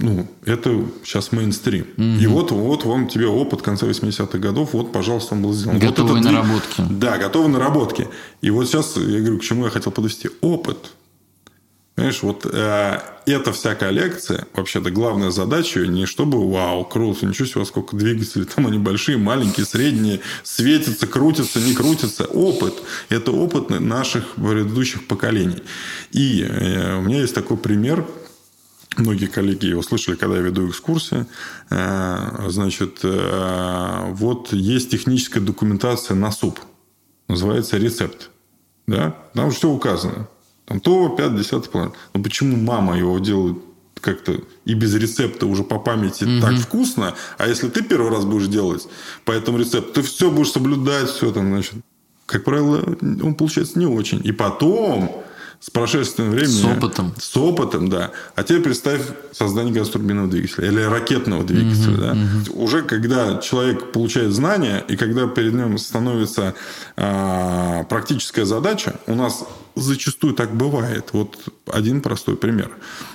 ну, это сейчас мейнстрим. Mm-hmm. И вот, вот вам тебе опыт конца 80-х годов, вот, пожалуйста, он был сделан. Готовые вот наработки. Да, готовые наработки. И вот сейчас, я говорю, к чему я хотел подвести. Опыт. Понимаешь, вот э, эта вся коллекция, вообще-то главная задача не чтобы вау, круто, ничего себе, сколько двигателей, там они большие, маленькие, средние, светятся, крутятся, не крутятся. Опыт. Это опыт наших предыдущих поколений. И э, у меня есть такой пример Многие коллеги его слышали, когда я веду экскурсии. Э, значит, э, вот есть техническая документация на суп. Называется рецепт. Да? Там все указано. Там то, 5, 10, план. Но почему мама его делает как-то и без рецепта уже по памяти угу. так вкусно, а если ты первый раз будешь делать по этому рецепту, ты все будешь соблюдать, все там, значит, как правило, он получается не очень. И потом с прошествием времени... С опытом. С опытом, да. А теперь представь создание газотурбинного двигателя или ракетного двигателя. Угу, да? угу. Уже когда человек получает знания, и когда перед ним становится а, практическая задача, у нас зачастую так бывает. Вот один простой пример.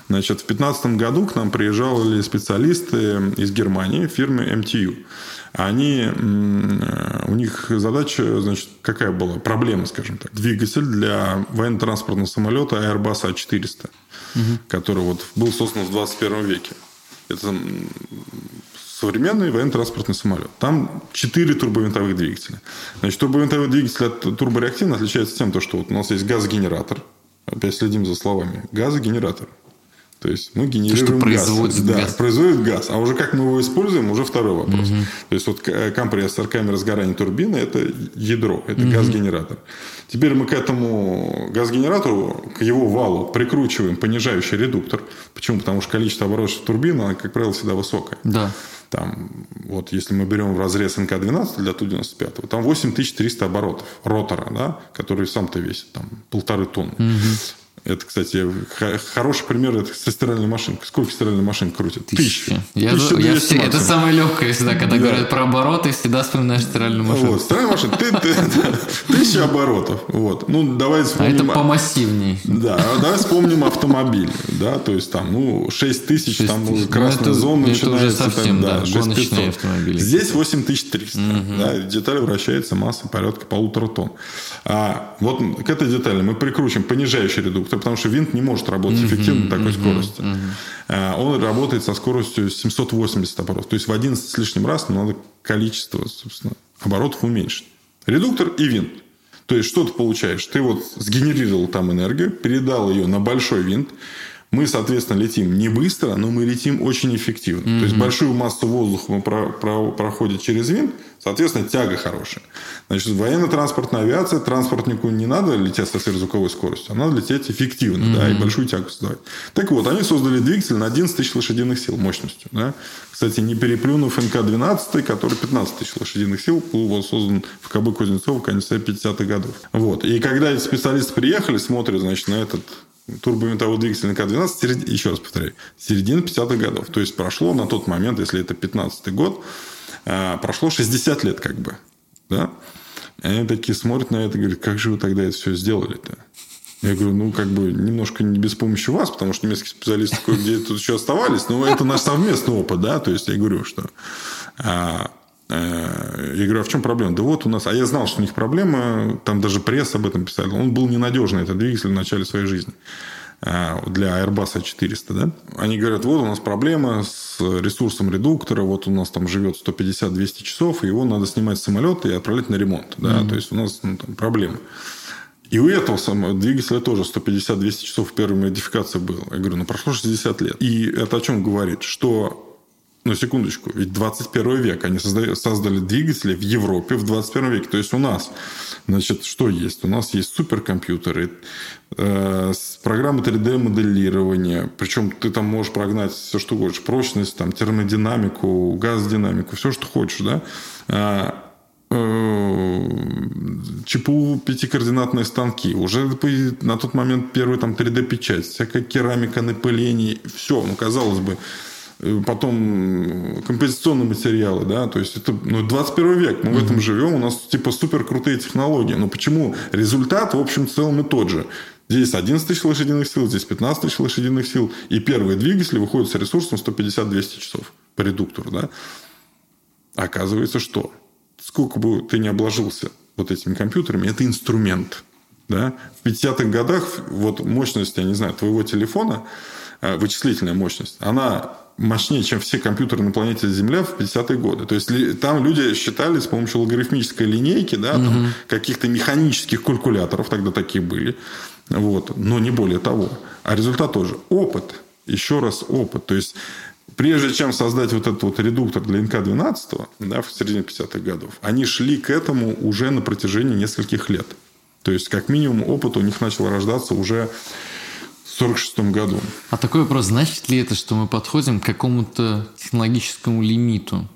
Значит, в 2015 году к нам приезжали специалисты из Германии, фирмы MTU они, у них задача, значит, какая была? Проблема, скажем так. Двигатель для военно-транспортного самолета Airbus A400, угу. который вот был создан в 21 веке. Это современный военно-транспортный самолет. Там 4 турбовинтовых двигателя. Значит, турбовинтовой двигатель от турбореактивного отличается тем, что вот у нас есть газогенератор. Опять следим за словами. Газогенератор. То есть мы генерируем То, производит газ. газ. Да, производит газ. А уже как мы его используем, уже второй вопрос. Угу. То есть вот э, компрессор, камера сгорания турбины – это ядро, это угу. газгенератор. Теперь мы к этому газгенератору, к его валу прикручиваем понижающий редуктор. Почему? Потому что количество оборотов турбины, оно, как правило, всегда высокое. Да. Там, вот если мы берем в разрез НК-12 для Ту-95, там 8300 оборотов ротора, да, который сам-то весит там полторы тонны. Угу. Это, кстати, хороший пример это со стиральной машинкой. Сколько стиральной машин крутит? Тысяча. Я, я все, это самое легкое всегда, когда да. говорят про обороты, всегда вспоминаешь стиральную машину. Вот, стиральная машина. Ты, ты, тысяча оборотов. Вот. Ну, давай вспомним... А это помассивней. Да, давай вспомним автомобиль. Да, то есть там, ну, 6 тысяч, там тысяч. красная ну, зона это начинается. уже совсем, там, да, да гоночные автомобили. Здесь 8300. Угу. Да, деталь вращается масса порядка полутора тонн. А вот к этой детали мы прикручиваем понижающий редуктор, потому что винт не может работать эффективно на такой скорости. А, он работает со скоростью 780 оборотов. То есть в 11 с лишним раз надо количество собственно, оборотов уменьшить. Редуктор и винт. То есть, что ты получаешь? Ты вот сгенерировал там энергию, передал ее на большой винт, мы, соответственно, летим не быстро, но мы летим очень эффективно. Mm-hmm. То есть большую массу воздуха мы про, про, проходим через винт, соответственно, тяга хорошая. Значит, военно-транспортная авиация, транспортнику не надо лететь со сверхзвуковой скоростью, а надо лететь эффективно, mm-hmm. да, и большую тягу создавать. Так вот, они создали двигатель на 11 тысяч лошадиных сил мощностью. Да? Кстати, не переплюнув НК-12, который 15 тысяч лошадиных сил, был создан в КБ Кузнецова в конце 50-х годов. Вот. И когда эти специалисты приехали, смотрят, значит, на этот турбовинтовой двигатель на К-12, серед... еще раз повторяю, середина 50-х годов. То есть, прошло на тот момент, если это 15-й год, а, прошло 60 лет как бы. Да? И они такие смотрят на это и говорят, как же вы тогда это все сделали-то? Я говорю, ну, как бы немножко не без помощи вас, потому что немецкие специалисты кое-где тут еще оставались, но это наш совместный опыт, да, то есть я говорю, что а, Э, я говорю, а в чем проблема? Да вот у нас... А я знал, что у них проблема. Там даже пресс об этом писали. Он был ненадежный, этот двигатель, в начале своей жизни. Э, для Airbus 400, да? Они говорят, вот у нас проблема с ресурсом редуктора, вот у нас там живет 150-200 часов, и его надо снимать с самолета и отправлять на ремонт, да? Mm-hmm. То есть, у нас ну, там проблема. И у этого самого двигателя тоже 150-200 часов первой модификации было. Я говорю, ну, прошло 60 лет. И это о чем говорит? Что ну, секундочку, ведь 21 век. Они создали, двигатели в Европе в 21 веке. То есть, у нас, значит, что есть? У нас есть суперкомпьютеры, э, программы 3D-моделирования. Причем ты там можешь прогнать все, что хочешь. Прочность, там, термодинамику, газодинамику, все, что хочешь, да? А, э, ЧПУ пятикоординатные станки. Уже на тот момент первый там 3D-печать, всякая керамика, напыление. Все, ну, казалось бы, потом композиционные материалы, да, то есть это ну, 21 век, мы mm-hmm. в этом живем, у нас типа супер крутые технологии, но почему результат в общем целом и тот же? Здесь 11 тысяч лошадиных сил, здесь 15 тысяч лошадиных сил, и первые двигатели выходят с ресурсом 150-200 часов по редуктору, да. Оказывается, что сколько бы ты ни обложился вот этими компьютерами, это инструмент, да. В 50-х годах вот мощность, я не знаю, твоего телефона, э, вычислительная мощность, она мощнее, чем все компьютеры на планете Земля в 50-е годы. То есть там люди считали с помощью логарифмической линейки, да, угу. там, каких-то механических калькуляторов, тогда такие были, вот, но не более того. А результат тоже опыт. еще раз опыт. То есть прежде чем создать вот этот вот редуктор для НК-12 да, в середине 50-х годов, они шли к этому уже на протяжении нескольких лет. То есть, как минимум, опыт у них начал рождаться уже 1946 году. А такой вопрос, значит ли это, что мы подходим к какому-то технологическому лимиту?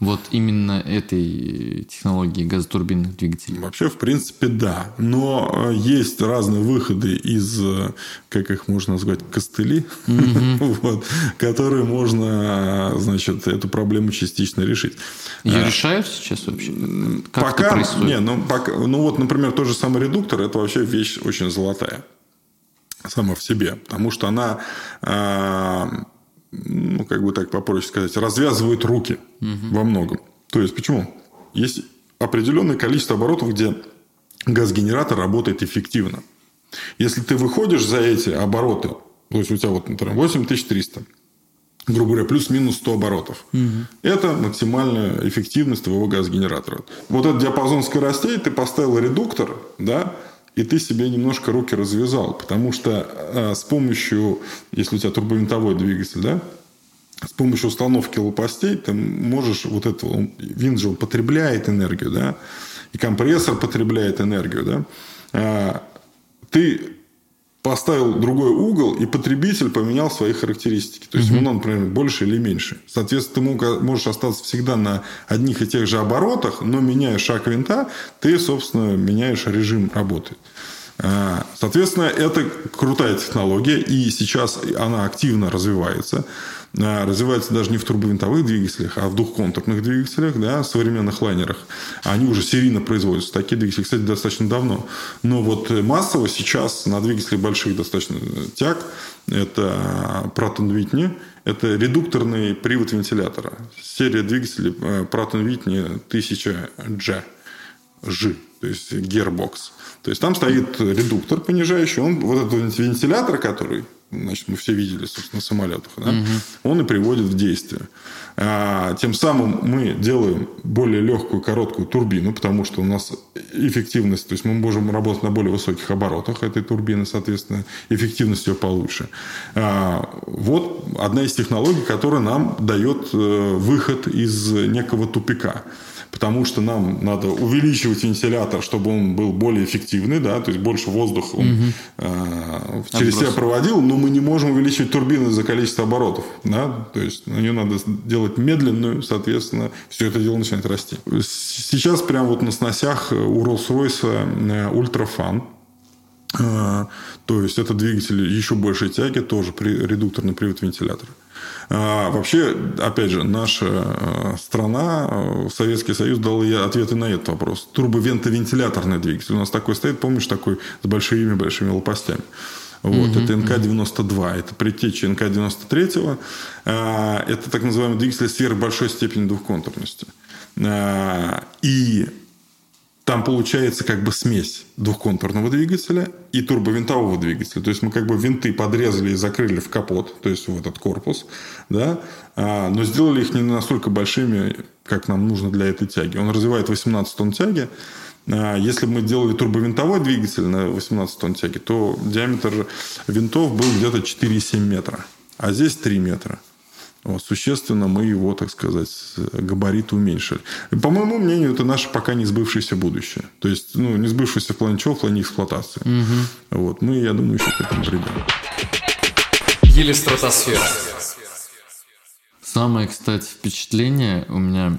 Вот именно этой технологии газотурбинных двигателей? Вообще, в принципе, да. Но э, есть разные выходы из, э, как их можно назвать, костыли, вот, которые можно, значит, эту проблему частично решить. Ее а, решают сейчас вообще? Как пока, это происходит? Не, ну, пока, ну вот, например, тот же самый редуктор, это вообще вещь очень золотая сама в себе, потому что она а, ну, как бы так попроще сказать, развязывают руки угу. во многом. То есть, почему? Есть определенное количество оборотов, где газгенератор работает эффективно. Если ты выходишь за эти обороты, то есть у тебя вот, например, 8300, грубо говоря, плюс-минус 100 оборотов. Угу. Это максимальная эффективность твоего газогенератора. Вот этот диапазон скоростей, ты поставил редуктор, да, и ты себе немножко руки развязал. Потому что э, с помощью, если у тебя турбовинтовой двигатель, да, с помощью установки лопастей ты можешь вот это, он, винт же он потребляет энергию, да, и компрессор потребляет энергию, да, а, ты поставил другой угол, и потребитель поменял свои характеристики. То есть, угу. он, например, больше или меньше. Соответственно, ты можешь остаться всегда на одних и тех же оборотах, но меняя шаг винта, ты, собственно, меняешь режим работы. А, соответственно, это крутая технология, и сейчас она активно развивается. А, развивается даже не в турбовинтовых двигателях, а в двухконтурных двигателях, да, в современных лайнерах. Они уже серийно производятся. Такие двигатели, кстати, достаточно давно. Но вот массово сейчас на двигателях больших достаточно тяг это Pratt Whitney, это редукторный привод вентилятора. Серия двигателей э, Pratt Whitney 1000G, G, то есть Gearbox. То есть там стоит редуктор понижающий, он вот этот вентилятор, который значит, мы все видели, собственно, на самолетах, да, угу. он и приводит в действие. А, тем самым мы делаем более легкую, короткую турбину, потому что у нас эффективность, то есть мы можем работать на более высоких оборотах этой турбины, соответственно, эффективность ее получше. А, вот одна из технологий, которая нам дает э, выход из некого тупика потому что нам надо увеличивать вентилятор, чтобы он был более эффективный, да, то есть больше воздуха он угу. э, через себя проводил, но мы не можем увеличивать турбину за количество оборотов, да, то есть на нее надо делать медленную, соответственно, все это дело начинает расти. Сейчас прямо вот на сносях у Rolls-Royce ультрафан, э, то есть это двигатель еще большей тяги, тоже при, редукторный привод вентилятора. А, вообще, опять же, наша э, страна, э, Советский Союз дал ей ответы на этот вопрос. Турбовентовентиляторный двигатель. У нас такой стоит, помнишь, такой с большими-большими лопастями. Вот, mm-hmm. это НК-92. Это предтеча НК-93. А, это так называемый двигатель сверхбольшой степени двухконтурности. А, и там получается как бы смесь двухконтурного двигателя и турбовинтового двигателя. То есть мы как бы винты подрезали и закрыли в капот, то есть в этот корпус, да, а, но сделали их не настолько большими, как нам нужно для этой тяги. Он развивает 18 тонн тяги. А, если бы мы делали турбовинтовой двигатель на 18 тонн тяги, то диаметр винтов был где-то 4,7 метра, а здесь 3 метра. Вот, существенно мы его, так сказать, габариты уменьшили. И, по моему мнению, это наше пока не сбывшееся будущее. То есть, ну, не сбывшееся в плане чего, в плане эксплуатации. Угу. Вот, мы, я думаю, еще к этому придем. Еле стратосфера. Самое, кстати, впечатление у меня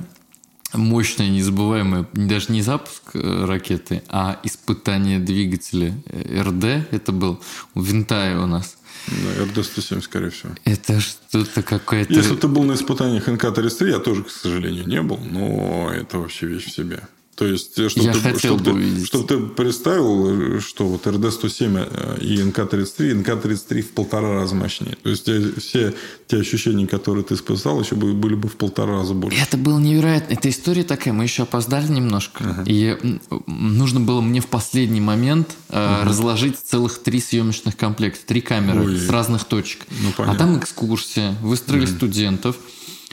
мощное, незабываемое, даже не запуск э, ракеты, а испытание двигателя э, РД. Это был у Винтая у нас. Да, РД-107, скорее всего. Это что-то какое-то... Если ты был на испытаниях НК-33, я тоже, к сожалению, не был, но это вообще вещь в себе. То есть, э, чтобы, Я ты, хотел чтобы, бы ты, чтобы ты представил, что вот РД-107 э, и НК-33, НК-33 в полтора раза мощнее. То есть, все те ощущения, которые ты испытал, еще были бы в полтора раза больше. Это было невероятно. Эта история такая. Мы еще опоздали немножко. Uh-huh. И нужно было мне в последний момент uh-huh. разложить целых три съемочных комплекта. Три камеры Ой. с разных точек. Ну, а там экскурсия. Выстроили uh-huh. студентов.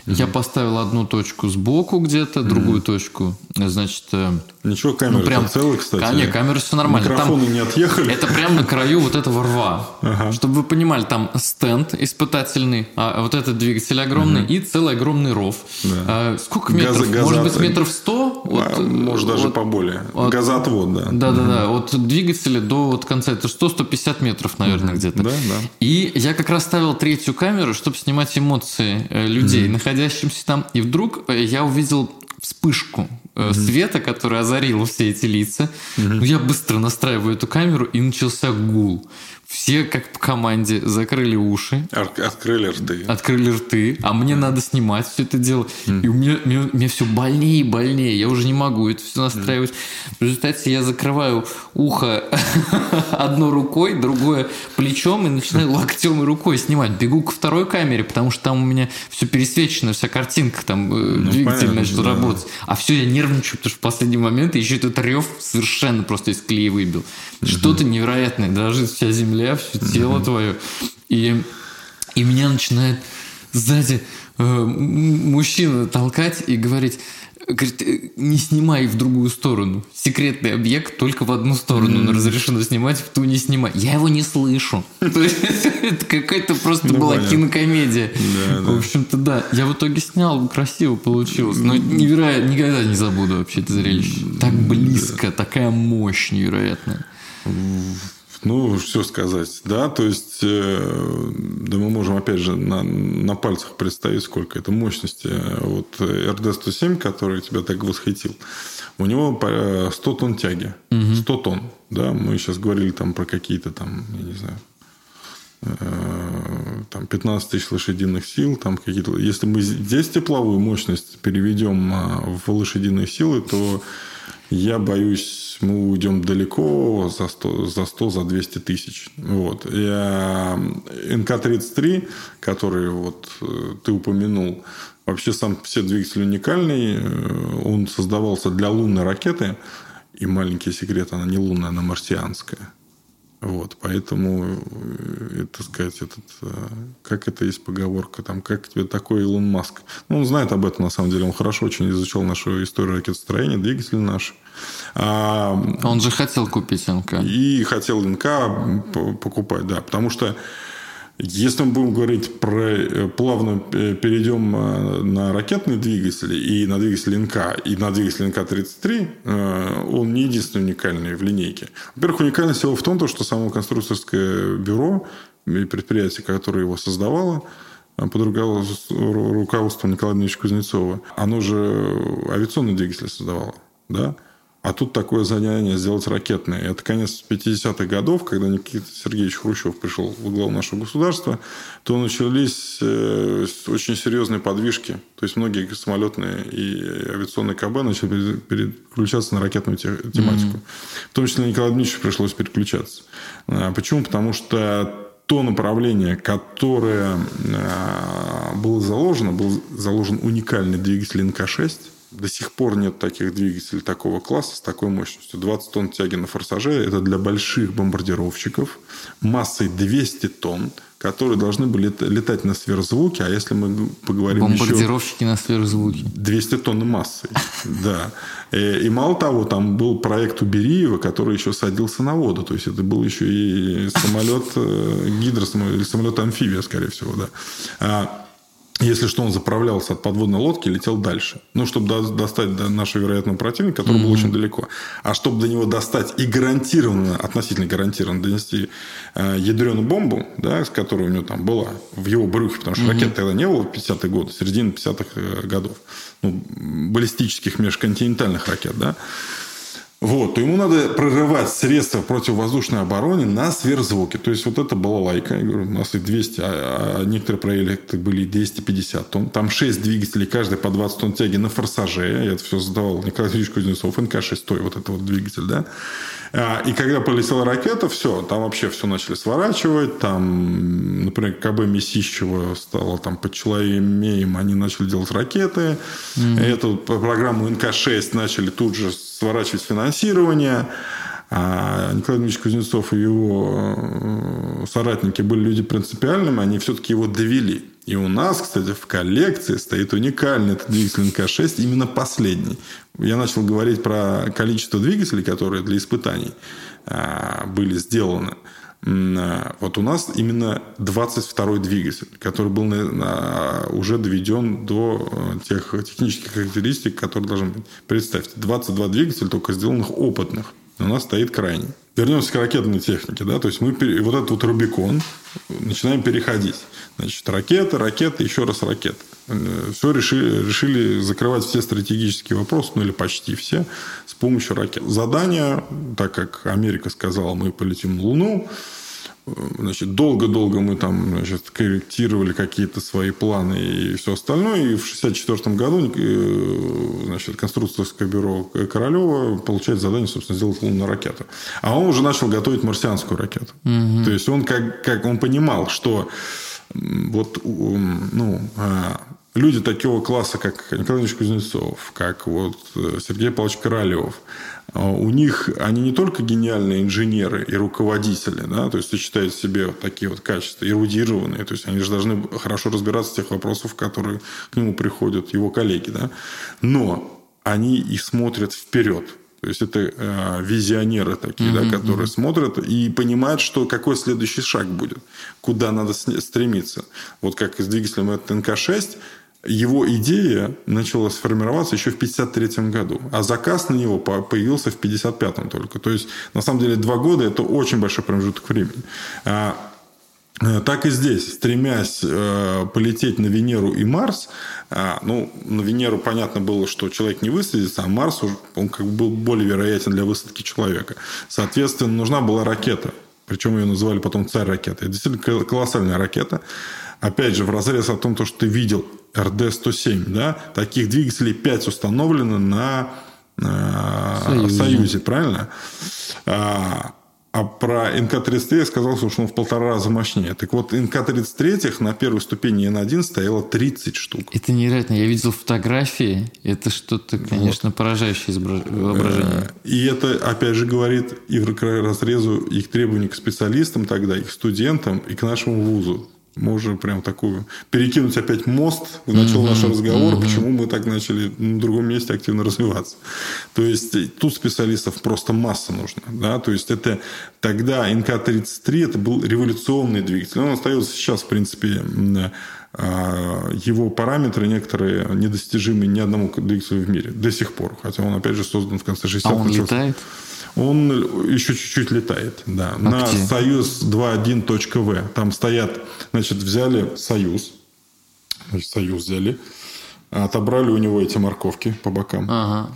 Я поставил одну точку сбоку где-то, другую точку, значит... Ничего, камера ну, прям целая, кстати. А, не, камера все нормально. Там- Микрофоны не отъехали. Это прям на краю вот этого рва. Чтобы вы понимали, там стенд испытательный, а вот этот двигатель огромный и целый огромный ров. А, сколько метров? Может быть, метров сто? А, Может, даже вот- поболее. Газоотвод, да. Да-да-да, от двигателя до вот конца, это 100-150 метров, наверное, где-то. Да, да. И я как раз ставил третью камеру, чтобы снимать эмоции э, людей, находящихся там. И вдруг э, я увидел вспышку э, света, который озарил все эти лица. Ну, я быстро настраиваю эту камеру, и начался гул. Все, как по команде, закрыли уши, Открыли рты. открыли рты, а мне надо снимать все это дело. И у меня, мне, мне все больнее и больнее. Я уже не могу это все настраивать. В результате я закрываю ухо одной рукой, другое плечом и начинаю локтем и рукой снимать. Бегу ко второй камере, потому что там у меня все пересвечено, вся картинка, там э, двигатель понятно, начал да. работать. А все, я нервничаю, потому что в последний момент еще этот рев совершенно просто из колеи выбил. Что-то невероятное. Дрожит вся земля, все тело твое. И, и меня начинает сзади э, мужчина толкать и говорить, говорит, «Э, не снимай в другую сторону. Секретный объект только в одну сторону, но разрешено снимать, в ту не снимай. Я его не слышу. То есть Это какая-то просто Ну, была кинокомедия. В общем-то, да. Я в итоге снял, красиво получилось. Но невероятно, никогда не забуду вообще это зрелище. Так близко, такая мощь невероятная. Ну, что сказать, да, то есть, э, да мы можем, опять же, на, на пальцах представить, сколько это мощности. Вот RD-107, который тебя так восхитил, у него по- 100 тонн тяги, 100 тонн, да, мы сейчас говорили там про какие-то там, я не знаю, э, там 15 тысяч лошадиных сил, там какие-то... Если мы здесь тепловую мощность переведем а, в лошадиные силы, то я боюсь, мы уйдем далеко за 100, за, 100, за 200 тысяч. Вот. И, а, НК-33, который вот э, ты упомянул, вообще сам все двигатель уникальный. Э, Он создавался для лунной ракеты. И маленький секрет, она не лунная, она марсианская. Вот, поэтому, э, так сказать, этот, как это есть поговорка, там, как тебе такой Илон Маск. Ну, он знает об этом, на самом деле, он хорошо очень изучал нашу историю ракетостроения, двигатели наши. Он же хотел купить НК. и хотел НК покупать, да, потому что если мы будем говорить про э, плавно э, перейдем э, на ракетные двигатели и на двигатель НК, и на двигатель НК-33, э, он не единственный уникальный в линейке. Во-первых, уникальность его в том, то, что само конструкторское бюро и предприятие, которое его создавало, под руководством Николая Дмитриевича Кузнецова, оно же авиационные двигатели создавало, да? А тут такое занятие сделать ракетное. Это конец 50-х годов, когда Никита Сергеевич Хрущев пришел в главу нашего государства, то начались э, очень серьезные подвижки. То есть многие самолетные и авиационные КБ начали переключаться на ракетную те- тематику. В том числе Николаю Дмитриевичу пришлось переключаться. А, Почему? Потому что то направление, которое а, было заложено, был заложен уникальный двигатель НК-6. До сих пор нет таких двигателей такого класса с такой мощностью. 20 тонн тяги на форсаже – это для больших бомбардировщиков массой 200 тонн, которые должны были лет- летать на сверхзвуке. А если мы поговорим еще... Бомбардировщики на сверхзвуке. 200 тонн массой. Да. Э, И мало того, там был проект у Бериева, который еще садился на воду. То есть это был еще и самолет э, гидросамолет, или самолет амфибия, скорее всего, да. Если что, он заправлялся от подводной лодки и летел дальше. Ну, чтобы до- достать до нашего вероятного противника, который был очень далеко. А чтобы до него достать и гарантированно, относительно гарантированно донести э, ядреную бомбу, да, с которой у него там была в его брюхе, потому что ракет тогда не было в 50-е годы, середина 50-х э, годов. Ну, баллистических межконтинентальных ракет, да. Вот, то ему надо прорывать средства противовоздушной обороны на сверхзвуке. То есть, вот это была лайка. Я говорю, у нас и 200, а, а некоторые проекты были и 250 тонн. Там 6 двигателей, каждый по 20 тонн тяги на форсаже. Я это все задавал Николай Ильич Кузнецов, НК-6, вот это вот двигатель, да. А, И когда полетела ракета, все, там вообще все начали сворачивать. Там, например, КБ Месищева стало там под Челомеем, они начали делать ракеты. Эту программу НК-6 начали тут же сворачивать финансирование. А Николай Дмитриевич Кузнецов и его э, соратники были люди принципиальными, они все-таки его довели. И у нас, кстати, в коллекции стоит уникальный этот двигатель НК-6, именно последний. Я начал говорить про количество двигателей, которые для испытаний а, были сделаны. А, вот у нас именно 22-й двигатель, который был уже доведен до э, тех технических характеристик, которые должны быть. Представьте, 22 двигателя, только сделанных опытных. У нас стоит крайний. Вернемся к ракетной технике. Да? То есть, мы вот этот вот Рубикон начинаем переходить. Значит, ракета, ракета, еще раз ракета. Э, все решили, решили закрывать все стратегические вопросы, ну или почти все, с помощью ракет. Задание, так как Америка сказала, мы полетим на Луну, Значит, долго-долго мы там значит, корректировали какие-то свои планы и все остальное. И в 1964 году э, значит, конструкторское бюро Королева получает задание, собственно, сделать лунную ракету. А он уже начал готовить марсианскую ракету. Угу. То есть, он как, как он понимал, что вот ну, а, люди такого класса, как Николай Ильич Кузнецов, как вот э, Сергей Павлович Королев, у них они не только гениальные инженеры и руководители, да, то есть сочетают в себе вот такие вот качества, эрудированные, то есть они же должны хорошо разбираться в тех вопросах, которые к нему приходят его коллеги, да, но они и смотрят вперед. То есть это э, визионеры такие, mm-hmm, да, которые mm-hmm. смотрят и понимают, что какой следующий шаг будет, куда надо стремиться. Вот как с двигателем ТНК-6 его идея начала сформироваться еще в 1953 году, а заказ на него появился в 1955 только. То есть, на самом деле, два года – это очень большой промежуток времени. А, э, так и здесь, стремясь э, полететь на Венеру и Марс, а, ну, на Венеру понятно было, что человек не высадится, а Марс он как бы был более вероятен для высадки человека. Соответственно, нужна была ракета. Причем ее называли потом царь ракеты. Это действительно колоссальная ракета. Опять же, в разрез о том, что ты видел РД-107, да, таких двигателей 5 установлено на э, Союзе. Союзе, правильно? А, а про НК-33 я сказал, что он в полтора раза мощнее. Так вот, НК-33 на первой ступени Н1 стояло 30 штук. Это невероятно. Я видел фотографии. Это что-то, конечно, вот. поражающее воображение. И это, опять же, говорит и в разрезу их требований к специалистам тогда, их студентам, и к нашему вузу. Можно прям такую перекинуть опять мост в начало mm-hmm. нашего разговора, mm-hmm. почему мы так начали на другом месте активно развиваться. То есть э, тут специалистов просто масса нужна. Да? То есть это тогда НК-33 это был революционный двигатель. Он остается сейчас, в принципе, а, его параметры некоторые недостижимы ни одному двигателю в мире до сих пор. Хотя он, опять же, создан в конце 60-х. А он летает? Он еще чуть-чуть летает, да. А на где? Союз 2.1.В. Там стоят, значит, взяли Союз. Значит, Союз взяли. Отобрали у него эти морковки по бокам. Ага.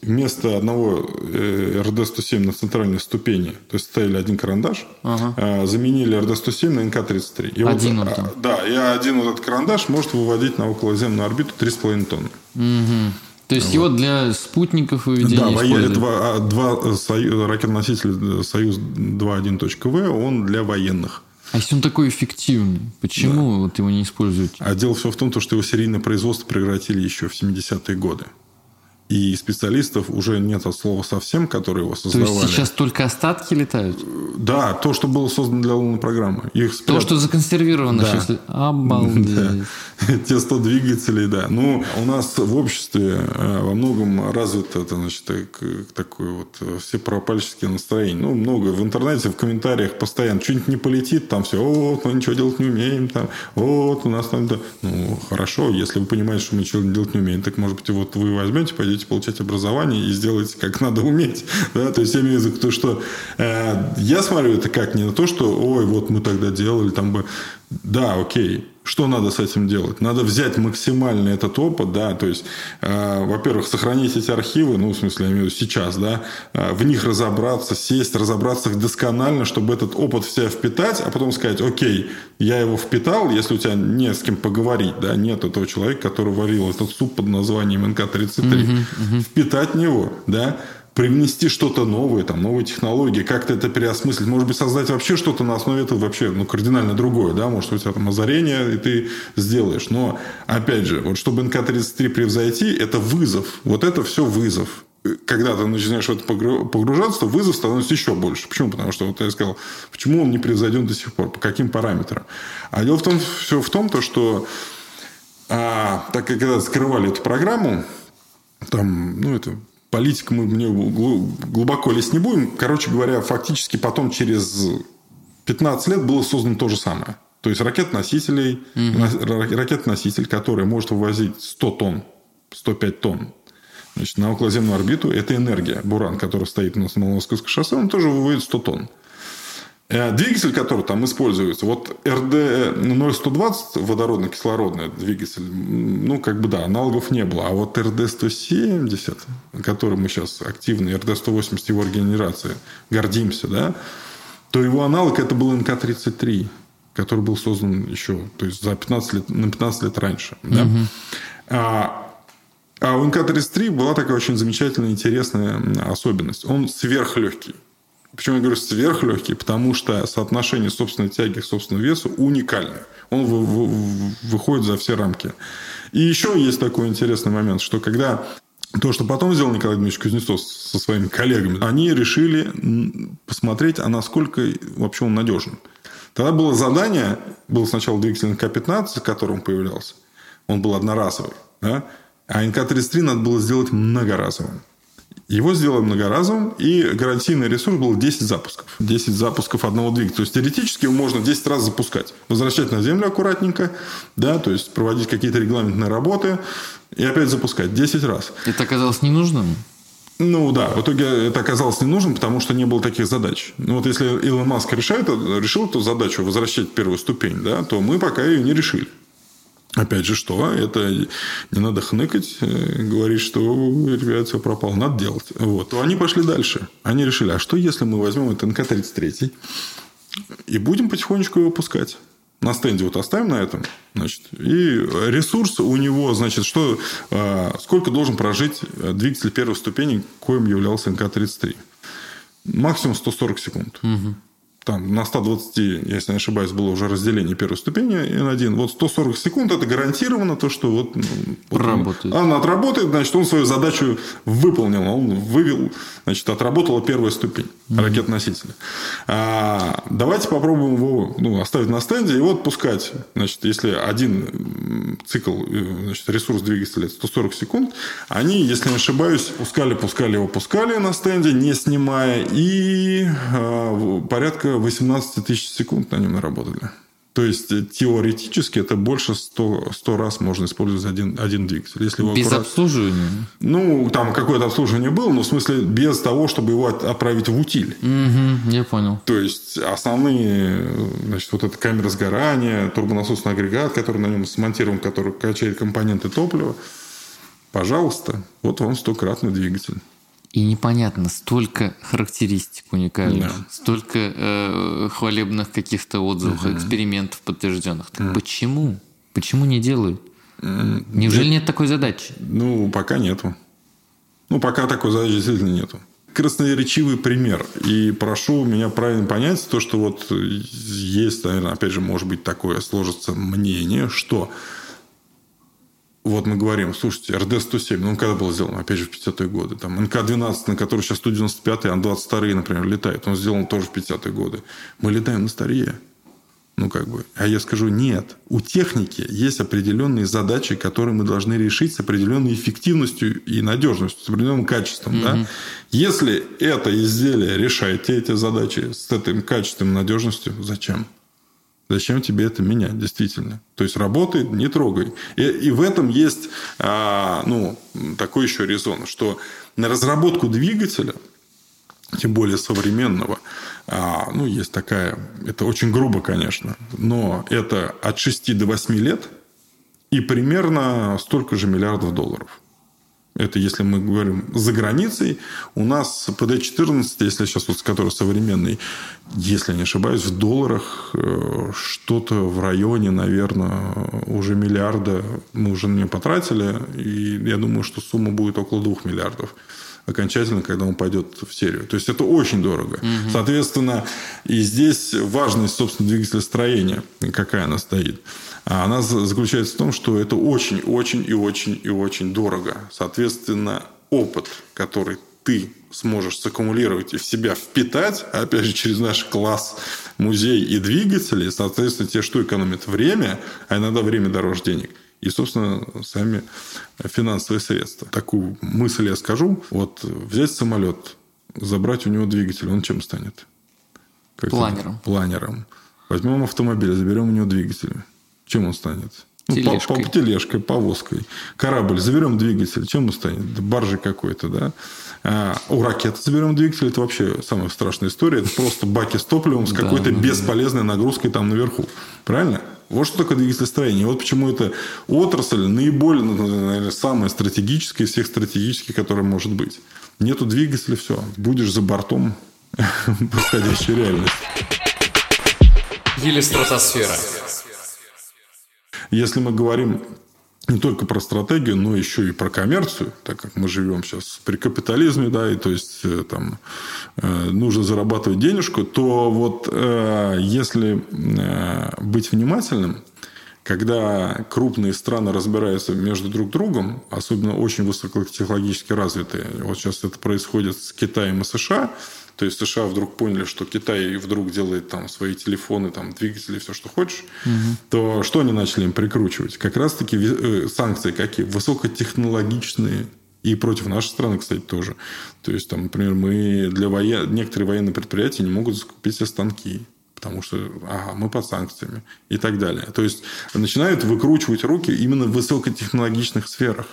Вместо одного э, РД-107 на центральной ступени, то есть ставили один карандаш, ага. А, заменили РД-107 на НК-33. И один вот, вот Да, и один вот этот карандаш может выводить на околоземную орбиту 3,5 тонны. Угу. То есть вот. его для спутников выведения Да, используют? два, два сою, ракетоноситель «Союз 2.1.В», он для военных. А если он такой эффективный, почему да. вот его не используют? А дело все в том, что его серийное производство прекратили еще в 70-е годы и специалистов уже нет от слова совсем, которые его создавали. То есть сейчас только остатки летают? Да, то, что было создано для лунной программы. Их спрят... То, что законсервировано да. сейчас. Обалдеть. Да. Те 100 двигателей, да. Ну, у нас в обществе э, во многом развито это, значит, такое вот э, все пропальческие настроения. Ну, много в интернете, в комментариях постоянно что-нибудь не полетит, там все, вот, мы ничего делать не умеем, там, вот, у нас там... Да. Ну, хорошо, если вы понимаете, что мы ничего делать не умеем, так, может быть, вот вы возьмете, пойдете будете получать образование и сделаете как надо уметь. Да? То есть, я имею в виду то, что э, я смотрю это как не на то, что, ой, вот мы тогда делали, там бы... Да, окей, что надо с этим делать? Надо взять максимально этот опыт, да, то есть, э, во-первых, сохранить эти архивы, ну, в смысле, я имею в виду сейчас, да, э, в них разобраться, сесть, разобраться досконально, чтобы этот опыт в себя впитать, а потом сказать, окей, я его впитал, если у тебя не с кем поговорить, да, нет этого человека, который варил этот суп под названием НК-33, угу, угу. впитать него, да, привнести что-то новое, там, новые технологии, как-то это переосмыслить, может быть, создать вообще что-то на основе этого вообще, ну, кардинально другое, да, может, у тебя там озарение, и ты сделаешь. Но, опять же, вот чтобы НК-33 превзойти, это вызов. Вот это все вызов. когда ты начинаешь в это погружаться, вызов становится еще больше. Почему? Потому что, вот я сказал, почему он не превзойден до сих пор, по каким параметрам. А дело в том, все в том, то, что а, так как когда скрывали эту программу, там, ну, это политика мы мне глубоко лезть не будем. Короче говоря, фактически потом через 15 лет было создано то же самое. То есть ракет-носителей, угу. ракет-носитель, который может вывозить 100 тонн, 105 тонн значит, на околоземную орбиту, это энергия. Буран, который стоит у нас на Московском шоссе, он тоже выводит 100 тонн. Э, двигатель, который там используется, вот РД-0120, водородно-кислородный двигатель, ну, как бы, да, аналогов не было. А вот РД-170, который мы сейчас активно, РД-180, его регенерации, гордимся, да, то его аналог это был НК-33, который был создан еще, то есть за 15 лет, на 15 лет раньше. Да? Угу. А, а у НК-33 была такая очень замечательная, интересная особенность. Он сверхлегкий. Почему я говорю сверхлегкий? Потому что соотношение собственной тяги к собственному весу уникальное. Он вы, вы, выходит за все рамки. И еще есть такой интересный момент, что когда то, что потом сделал Николай Дмитриевич Кузнецов со своими коллегами, они решили посмотреть, а насколько вообще он надежен. Тогда было задание, был сначала двигатель НК-15, который он появлялся. Он был одноразовый. Да? А НК-33 надо было сделать многоразовым. Его сделали многоразовым, и гарантийный ресурс был 10 запусков. 10 запусков одного двигателя. То есть, теоретически его можно 10 раз запускать. Возвращать на землю аккуратненько, да, то есть, проводить какие-то регламентные работы, и опять запускать 10 раз. Это оказалось ненужным? Ну да, в итоге это оказалось не нужным, потому что не было таких задач. Ну вот если Илон Маск решает, решил эту задачу возвращать первую ступень, да, то мы пока ее не решили. Опять же, что? Это не надо хныкать, э, говорить, что ребят, все пропало, надо делать. Вот. То они пошли дальше. Они решили, а что если мы возьмем этот НК-33 и будем потихонечку его пускать? на стенде вот оставим на этом, значит, и ресурс у него, значит, что, э, сколько должен прожить двигатель первой ступени, коим являлся НК-33. Максимум 140 секунд. Угу там на 120, если не ошибаюсь, было уже разделение первой ступени N1. Вот 140 секунд это гарантированно то, что вот, вот работает. Он, он отработает, значит, он свою задачу выполнил. Он вывел, значит, отработала первая ступень mm-hmm. ракет-носителя. А, давайте попробуем его ну, оставить на стенде и вот пускать. Значит, если один цикл, значит, ресурс двигателя 140 секунд, они, если не ошибаюсь, пускали, пускали его, пускали на стенде, не снимая, и а, порядка 18 тысяч секунд на нем наработали. То есть, э, теоретически это больше 100, 100 раз можно использовать один, один двигатель. Если без аккурат... обслуживания? Ну, там какое-то обслуживание было, но в смысле без того, чтобы его отправить в утиль. Угу, я понял. То есть, основные, значит, вот эта камера сгорания, турбонасосный агрегат, который на нем смонтирован, который качает компоненты топлива, пожалуйста, вот вам стократный двигатель. И непонятно, столько характеристик уникальных, да. столько э, хвалебных каких-то отзывов, угу. экспериментов подтвержденных. Так угу. почему? Почему не делают? Неужели нет такой задачи? Ну, пока нету. Ну, пока такой задачи действительно нету. Красноречивый пример. И прошу меня правильно понять, то, что вот есть, наверное, опять же, может быть, такое сложится мнение, что вот мы говорим, слушайте, РД-107, ну, он когда был сделан? Опять же, в 50-е годы. Там НК-12, на который сейчас 195-й, Ан-22, например, летает. Он сделан тоже в 50-е годы. Мы летаем на старье. Ну, как бы. А я скажу, нет. У техники есть определенные задачи, которые мы должны решить с определенной эффективностью и надежностью, с определенным качеством. Mm-hmm. Да? Если это изделие решает те эти задачи с этим качеством и надежностью, зачем? Зачем тебе это менять, действительно? То есть работает, не трогай. И, и в этом есть а, ну, такой еще резон, что на разработку двигателя, тем более современного, а, ну, есть такая, это очень грубо, конечно, но это от 6 до 8 лет и примерно столько же миллиардов долларов. Это если мы говорим за границей. У нас ПД-14, если сейчас вот который современный, если не ошибаюсь, в долларах э, что-то в районе, наверное, уже миллиарда мы уже не потратили. И я думаю, что сумма будет около двух миллиардов окончательно, когда он пойдет в серию. То есть это очень дорого. Угу. Соответственно, и здесь важность, собственно, двигателестроения, какая она стоит. А она заключается в том, что это очень, очень и очень и очень дорого. Соответственно, опыт, который ты сможешь саккумулировать и в себя впитать, опять же, через наш класс музей и двигатели, соответственно, те, что экономит время, а иногда время дороже денег, и, собственно, сами финансовые средства. Такую мысль я скажу. Вот взять самолет, забрать у него двигатель, он чем станет? Как планером. Планером. Возьмем автомобиль, заберем у него двигатель. Чем он станет? Тележкой. Ну, по, по, тележкой, повозкой. Корабль, заберем двигатель, чем он станет? Баржи какой-то, да? А, у ракеты заберем двигатель, это вообще самая страшная история. Это просто баки с топливом с какой-то да, бесполезной нагрузкой там наверху. Правильно? Вот что такое двигателестроение. Вот почему эта отрасль наиболее, ну, наверное, самая стратегическая из всех стратегических, которая может быть. Нету двигателя, все. Будешь за бортом происходящей реальности. Елистратосфера. Если мы говорим не только про стратегию, но еще и про коммерцию, так как мы живем сейчас при капитализме, да, и то есть э, там э, нужно зарабатывать денежку, то вот э, если быть внимательным, когда крупные страны разбираются между друг другом, особенно очень высокотехнологически развитые, вот сейчас это происходит с Китаем и США, то есть США вдруг поняли, что Китай вдруг делает там свои телефоны, там двигатели, все, что хочешь, угу. то что они начали им прикручивать? Как раз-таки э, санкции какие? Высокотехнологичные и против нашей страны, кстати, тоже. То есть, там, например, мы для воен... некоторые военные предприятия не могут закупить все станки потому что ага, мы под санкциями и так далее. То есть начинают выкручивать руки именно в высокотехнологичных сферах,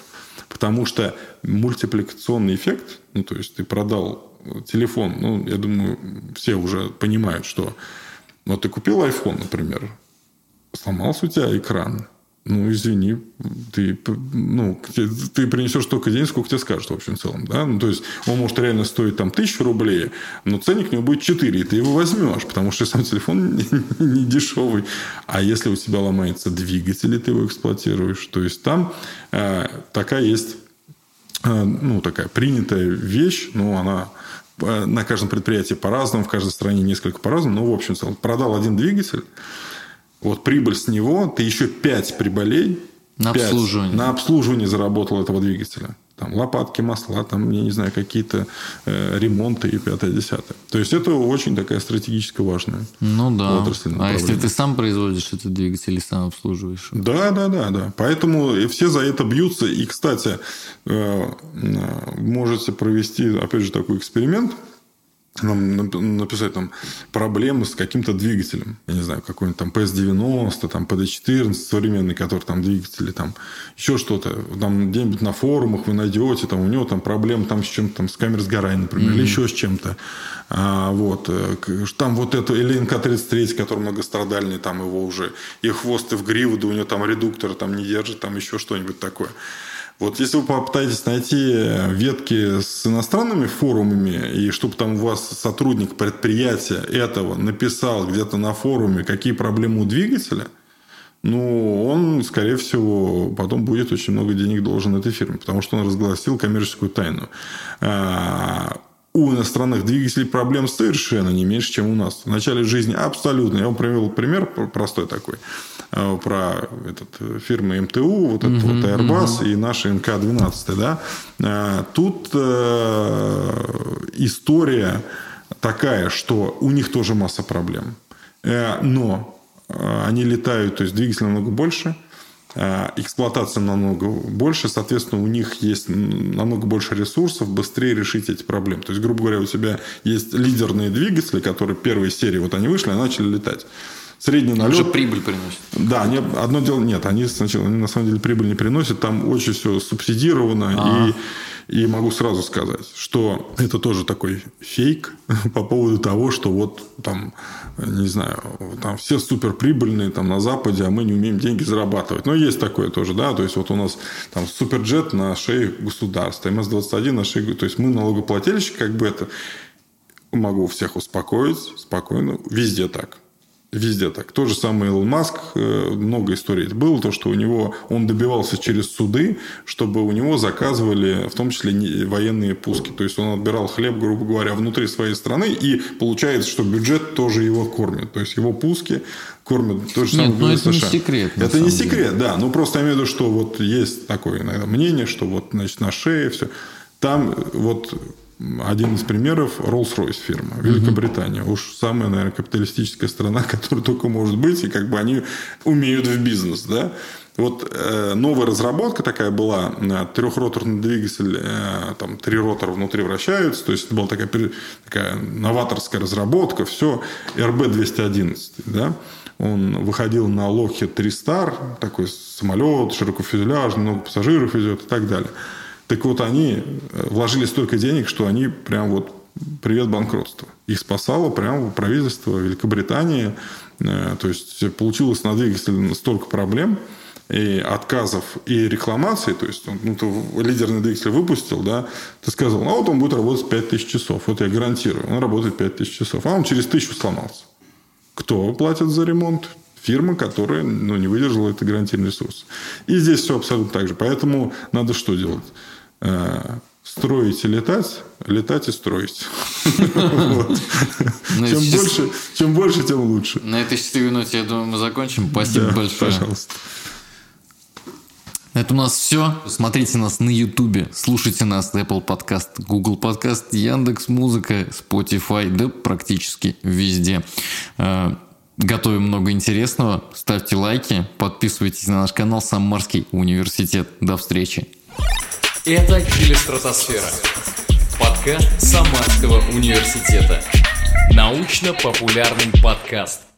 потому что мультипликационный эффект, ну то есть ты продал телефон, ну, я думаю, все уже понимают, что вот ты купил iPhone, например, сломался у тебя экран, ну, извини, ты, ну, ты принесешь столько денег, сколько тебе скажут, в общем, целом. Да? Ну, то есть, он может реально стоить там тысячу рублей, но ценник у него будет 4, и ты его возьмешь, потому что сам телефон не, не дешевый. А если у тебя ломается двигатель, и ты его эксплуатируешь, то есть, там э, такая есть, э, ну, такая принятая вещь, ну, она на каждом предприятии по-разному, в каждой стране несколько по-разному, но в общем целом продал один двигатель, вот прибыль с него, ты еще 5 прибылей на 5, обслуживание. на обслуживание заработал этого двигателя. Там лопатки, масла, там, я не знаю, какие-то э, ремонты и пятое, десятое. То есть, это очень такая стратегически важная ну, да. отрасль. А если ты сам производишь этот двигатель и сам обслуживаешь? Да, да, да, да. Поэтому все за это бьются. И, кстати, э, можете провести, опять же, такой эксперимент – нам написать там проблемы с каким-то двигателем. Я не знаю, какой-нибудь там PS90, там PD14 современный, который там двигатели, там еще что-то. Там где-нибудь на форумах вы найдете, там у него там проблемы там с чем-то, там с камерой сгорания, например, mm-hmm. или еще с чем-то. А, вот. Э, там вот это, или НК-33, который многострадальный, там его уже и хвост, и в гриву, да у него там редуктор там не держит, там еще что-нибудь такое. Вот если вы попытаетесь найти ветки с иностранными форумами, и чтобы там у вас сотрудник предприятия этого написал где-то на форуме, какие проблемы у двигателя, ну, он, скорее всего, потом будет очень много денег должен этой фирме, потому что он разгласил коммерческую тайну. У иностранных двигателей проблем совершенно не меньше, чем у нас. В начале жизни абсолютно. Я вам привел пример простой такой. Э, про этот, э, фирмы МТУ, вот этот uh-huh, вот Airbus uh-huh. и наши НК-12. Да? Э, тут история такая, что у них тоже масса проблем. Но они летают, то есть двигатель намного больше, эксплуатация намного больше, соответственно, у них есть намного больше ресурсов быстрее решить эти проблемы. То есть, грубо говоря, у тебя есть лидерные двигатели, которые первые серии, вот они вышли, и начали летать. Средний налет... Уже прибыль приносит. Да, не, одно дело... Нет, они сначала они на самом деле прибыль не приносят. Там очень все субсидировано. И, и могу сразу сказать, что это тоже такой фейк по поводу того, что вот там, не знаю, там все суперприбыльные там на Западе, а мы не умеем деньги зарабатывать. Но есть такое тоже, да. То есть, вот у нас там суперджет на шее государства, МС-21 на шее... То есть, мы налогоплательщики, как бы это... Могу всех успокоить спокойно. Везде так. Везде так. То же самое Илон Маск, э, много историй было, то, что у него, он добивался через суды, чтобы у него заказывали, в том числе, военные пуски. То есть, он отбирал хлеб, грубо говоря, внутри своей страны, и получается, что бюджет тоже его кормит. То есть, его пуски кормят то же самое Нет, но это США. не секрет. Это не секрет, деле. да. Ну, просто я имею в виду, что вот есть такое иногда мнение, что вот, значит, на шее все. Там вот один из примеров Rolls-Royce фирма, Великобритания. Угу. Уж самая, наверное, капиталистическая страна, которая только может быть, и как бы они умеют в бизнес, да. Вот э, новая разработка такая была, э, трехроторный двигатель, э, там три ротора внутри вращаются, то есть это была такая, такая новаторская разработка, все, RB-211, да, он выходил на Lockheed 3 Star, такой самолет, широкофюзеляжный, много пассажиров везет и так далее. Так вот, они э, вложили столько денег, что они прям вот привет банкротство. Их спасало прямо правительство Великобритании. Э, то есть, получилось на двигателе столько проблем, и отказов и рекламаций, то есть ну, ты лидерный двигатель выпустил, да, ты сказал, ну, вот он будет работать 5000 часов, вот я гарантирую, он работает 5000 часов, а он через тысячу сломался. Кто платит за ремонт? Фирма, которая ну, не выдержала это гарантийный ресурс. И здесь все абсолютно так же. Поэтому надо что делать? Э, строить и летать, летать и строить. Чем больше, тем лучше. На этой счастливой ноте, я думаю, мы закончим. Спасибо большое. Пожалуйста. Это у нас все. Смотрите нас на Ютубе, слушайте нас на Apple Podcast, Google Podcast, Яндекс Музыка, Spotify, да практически везде. Э, готовим много интересного. Ставьте лайки, подписывайтесь на наш канал Самарский университет. До встречи. Это Телестратосфера. Подкаст Самарского университета. Научно-популярный подкаст.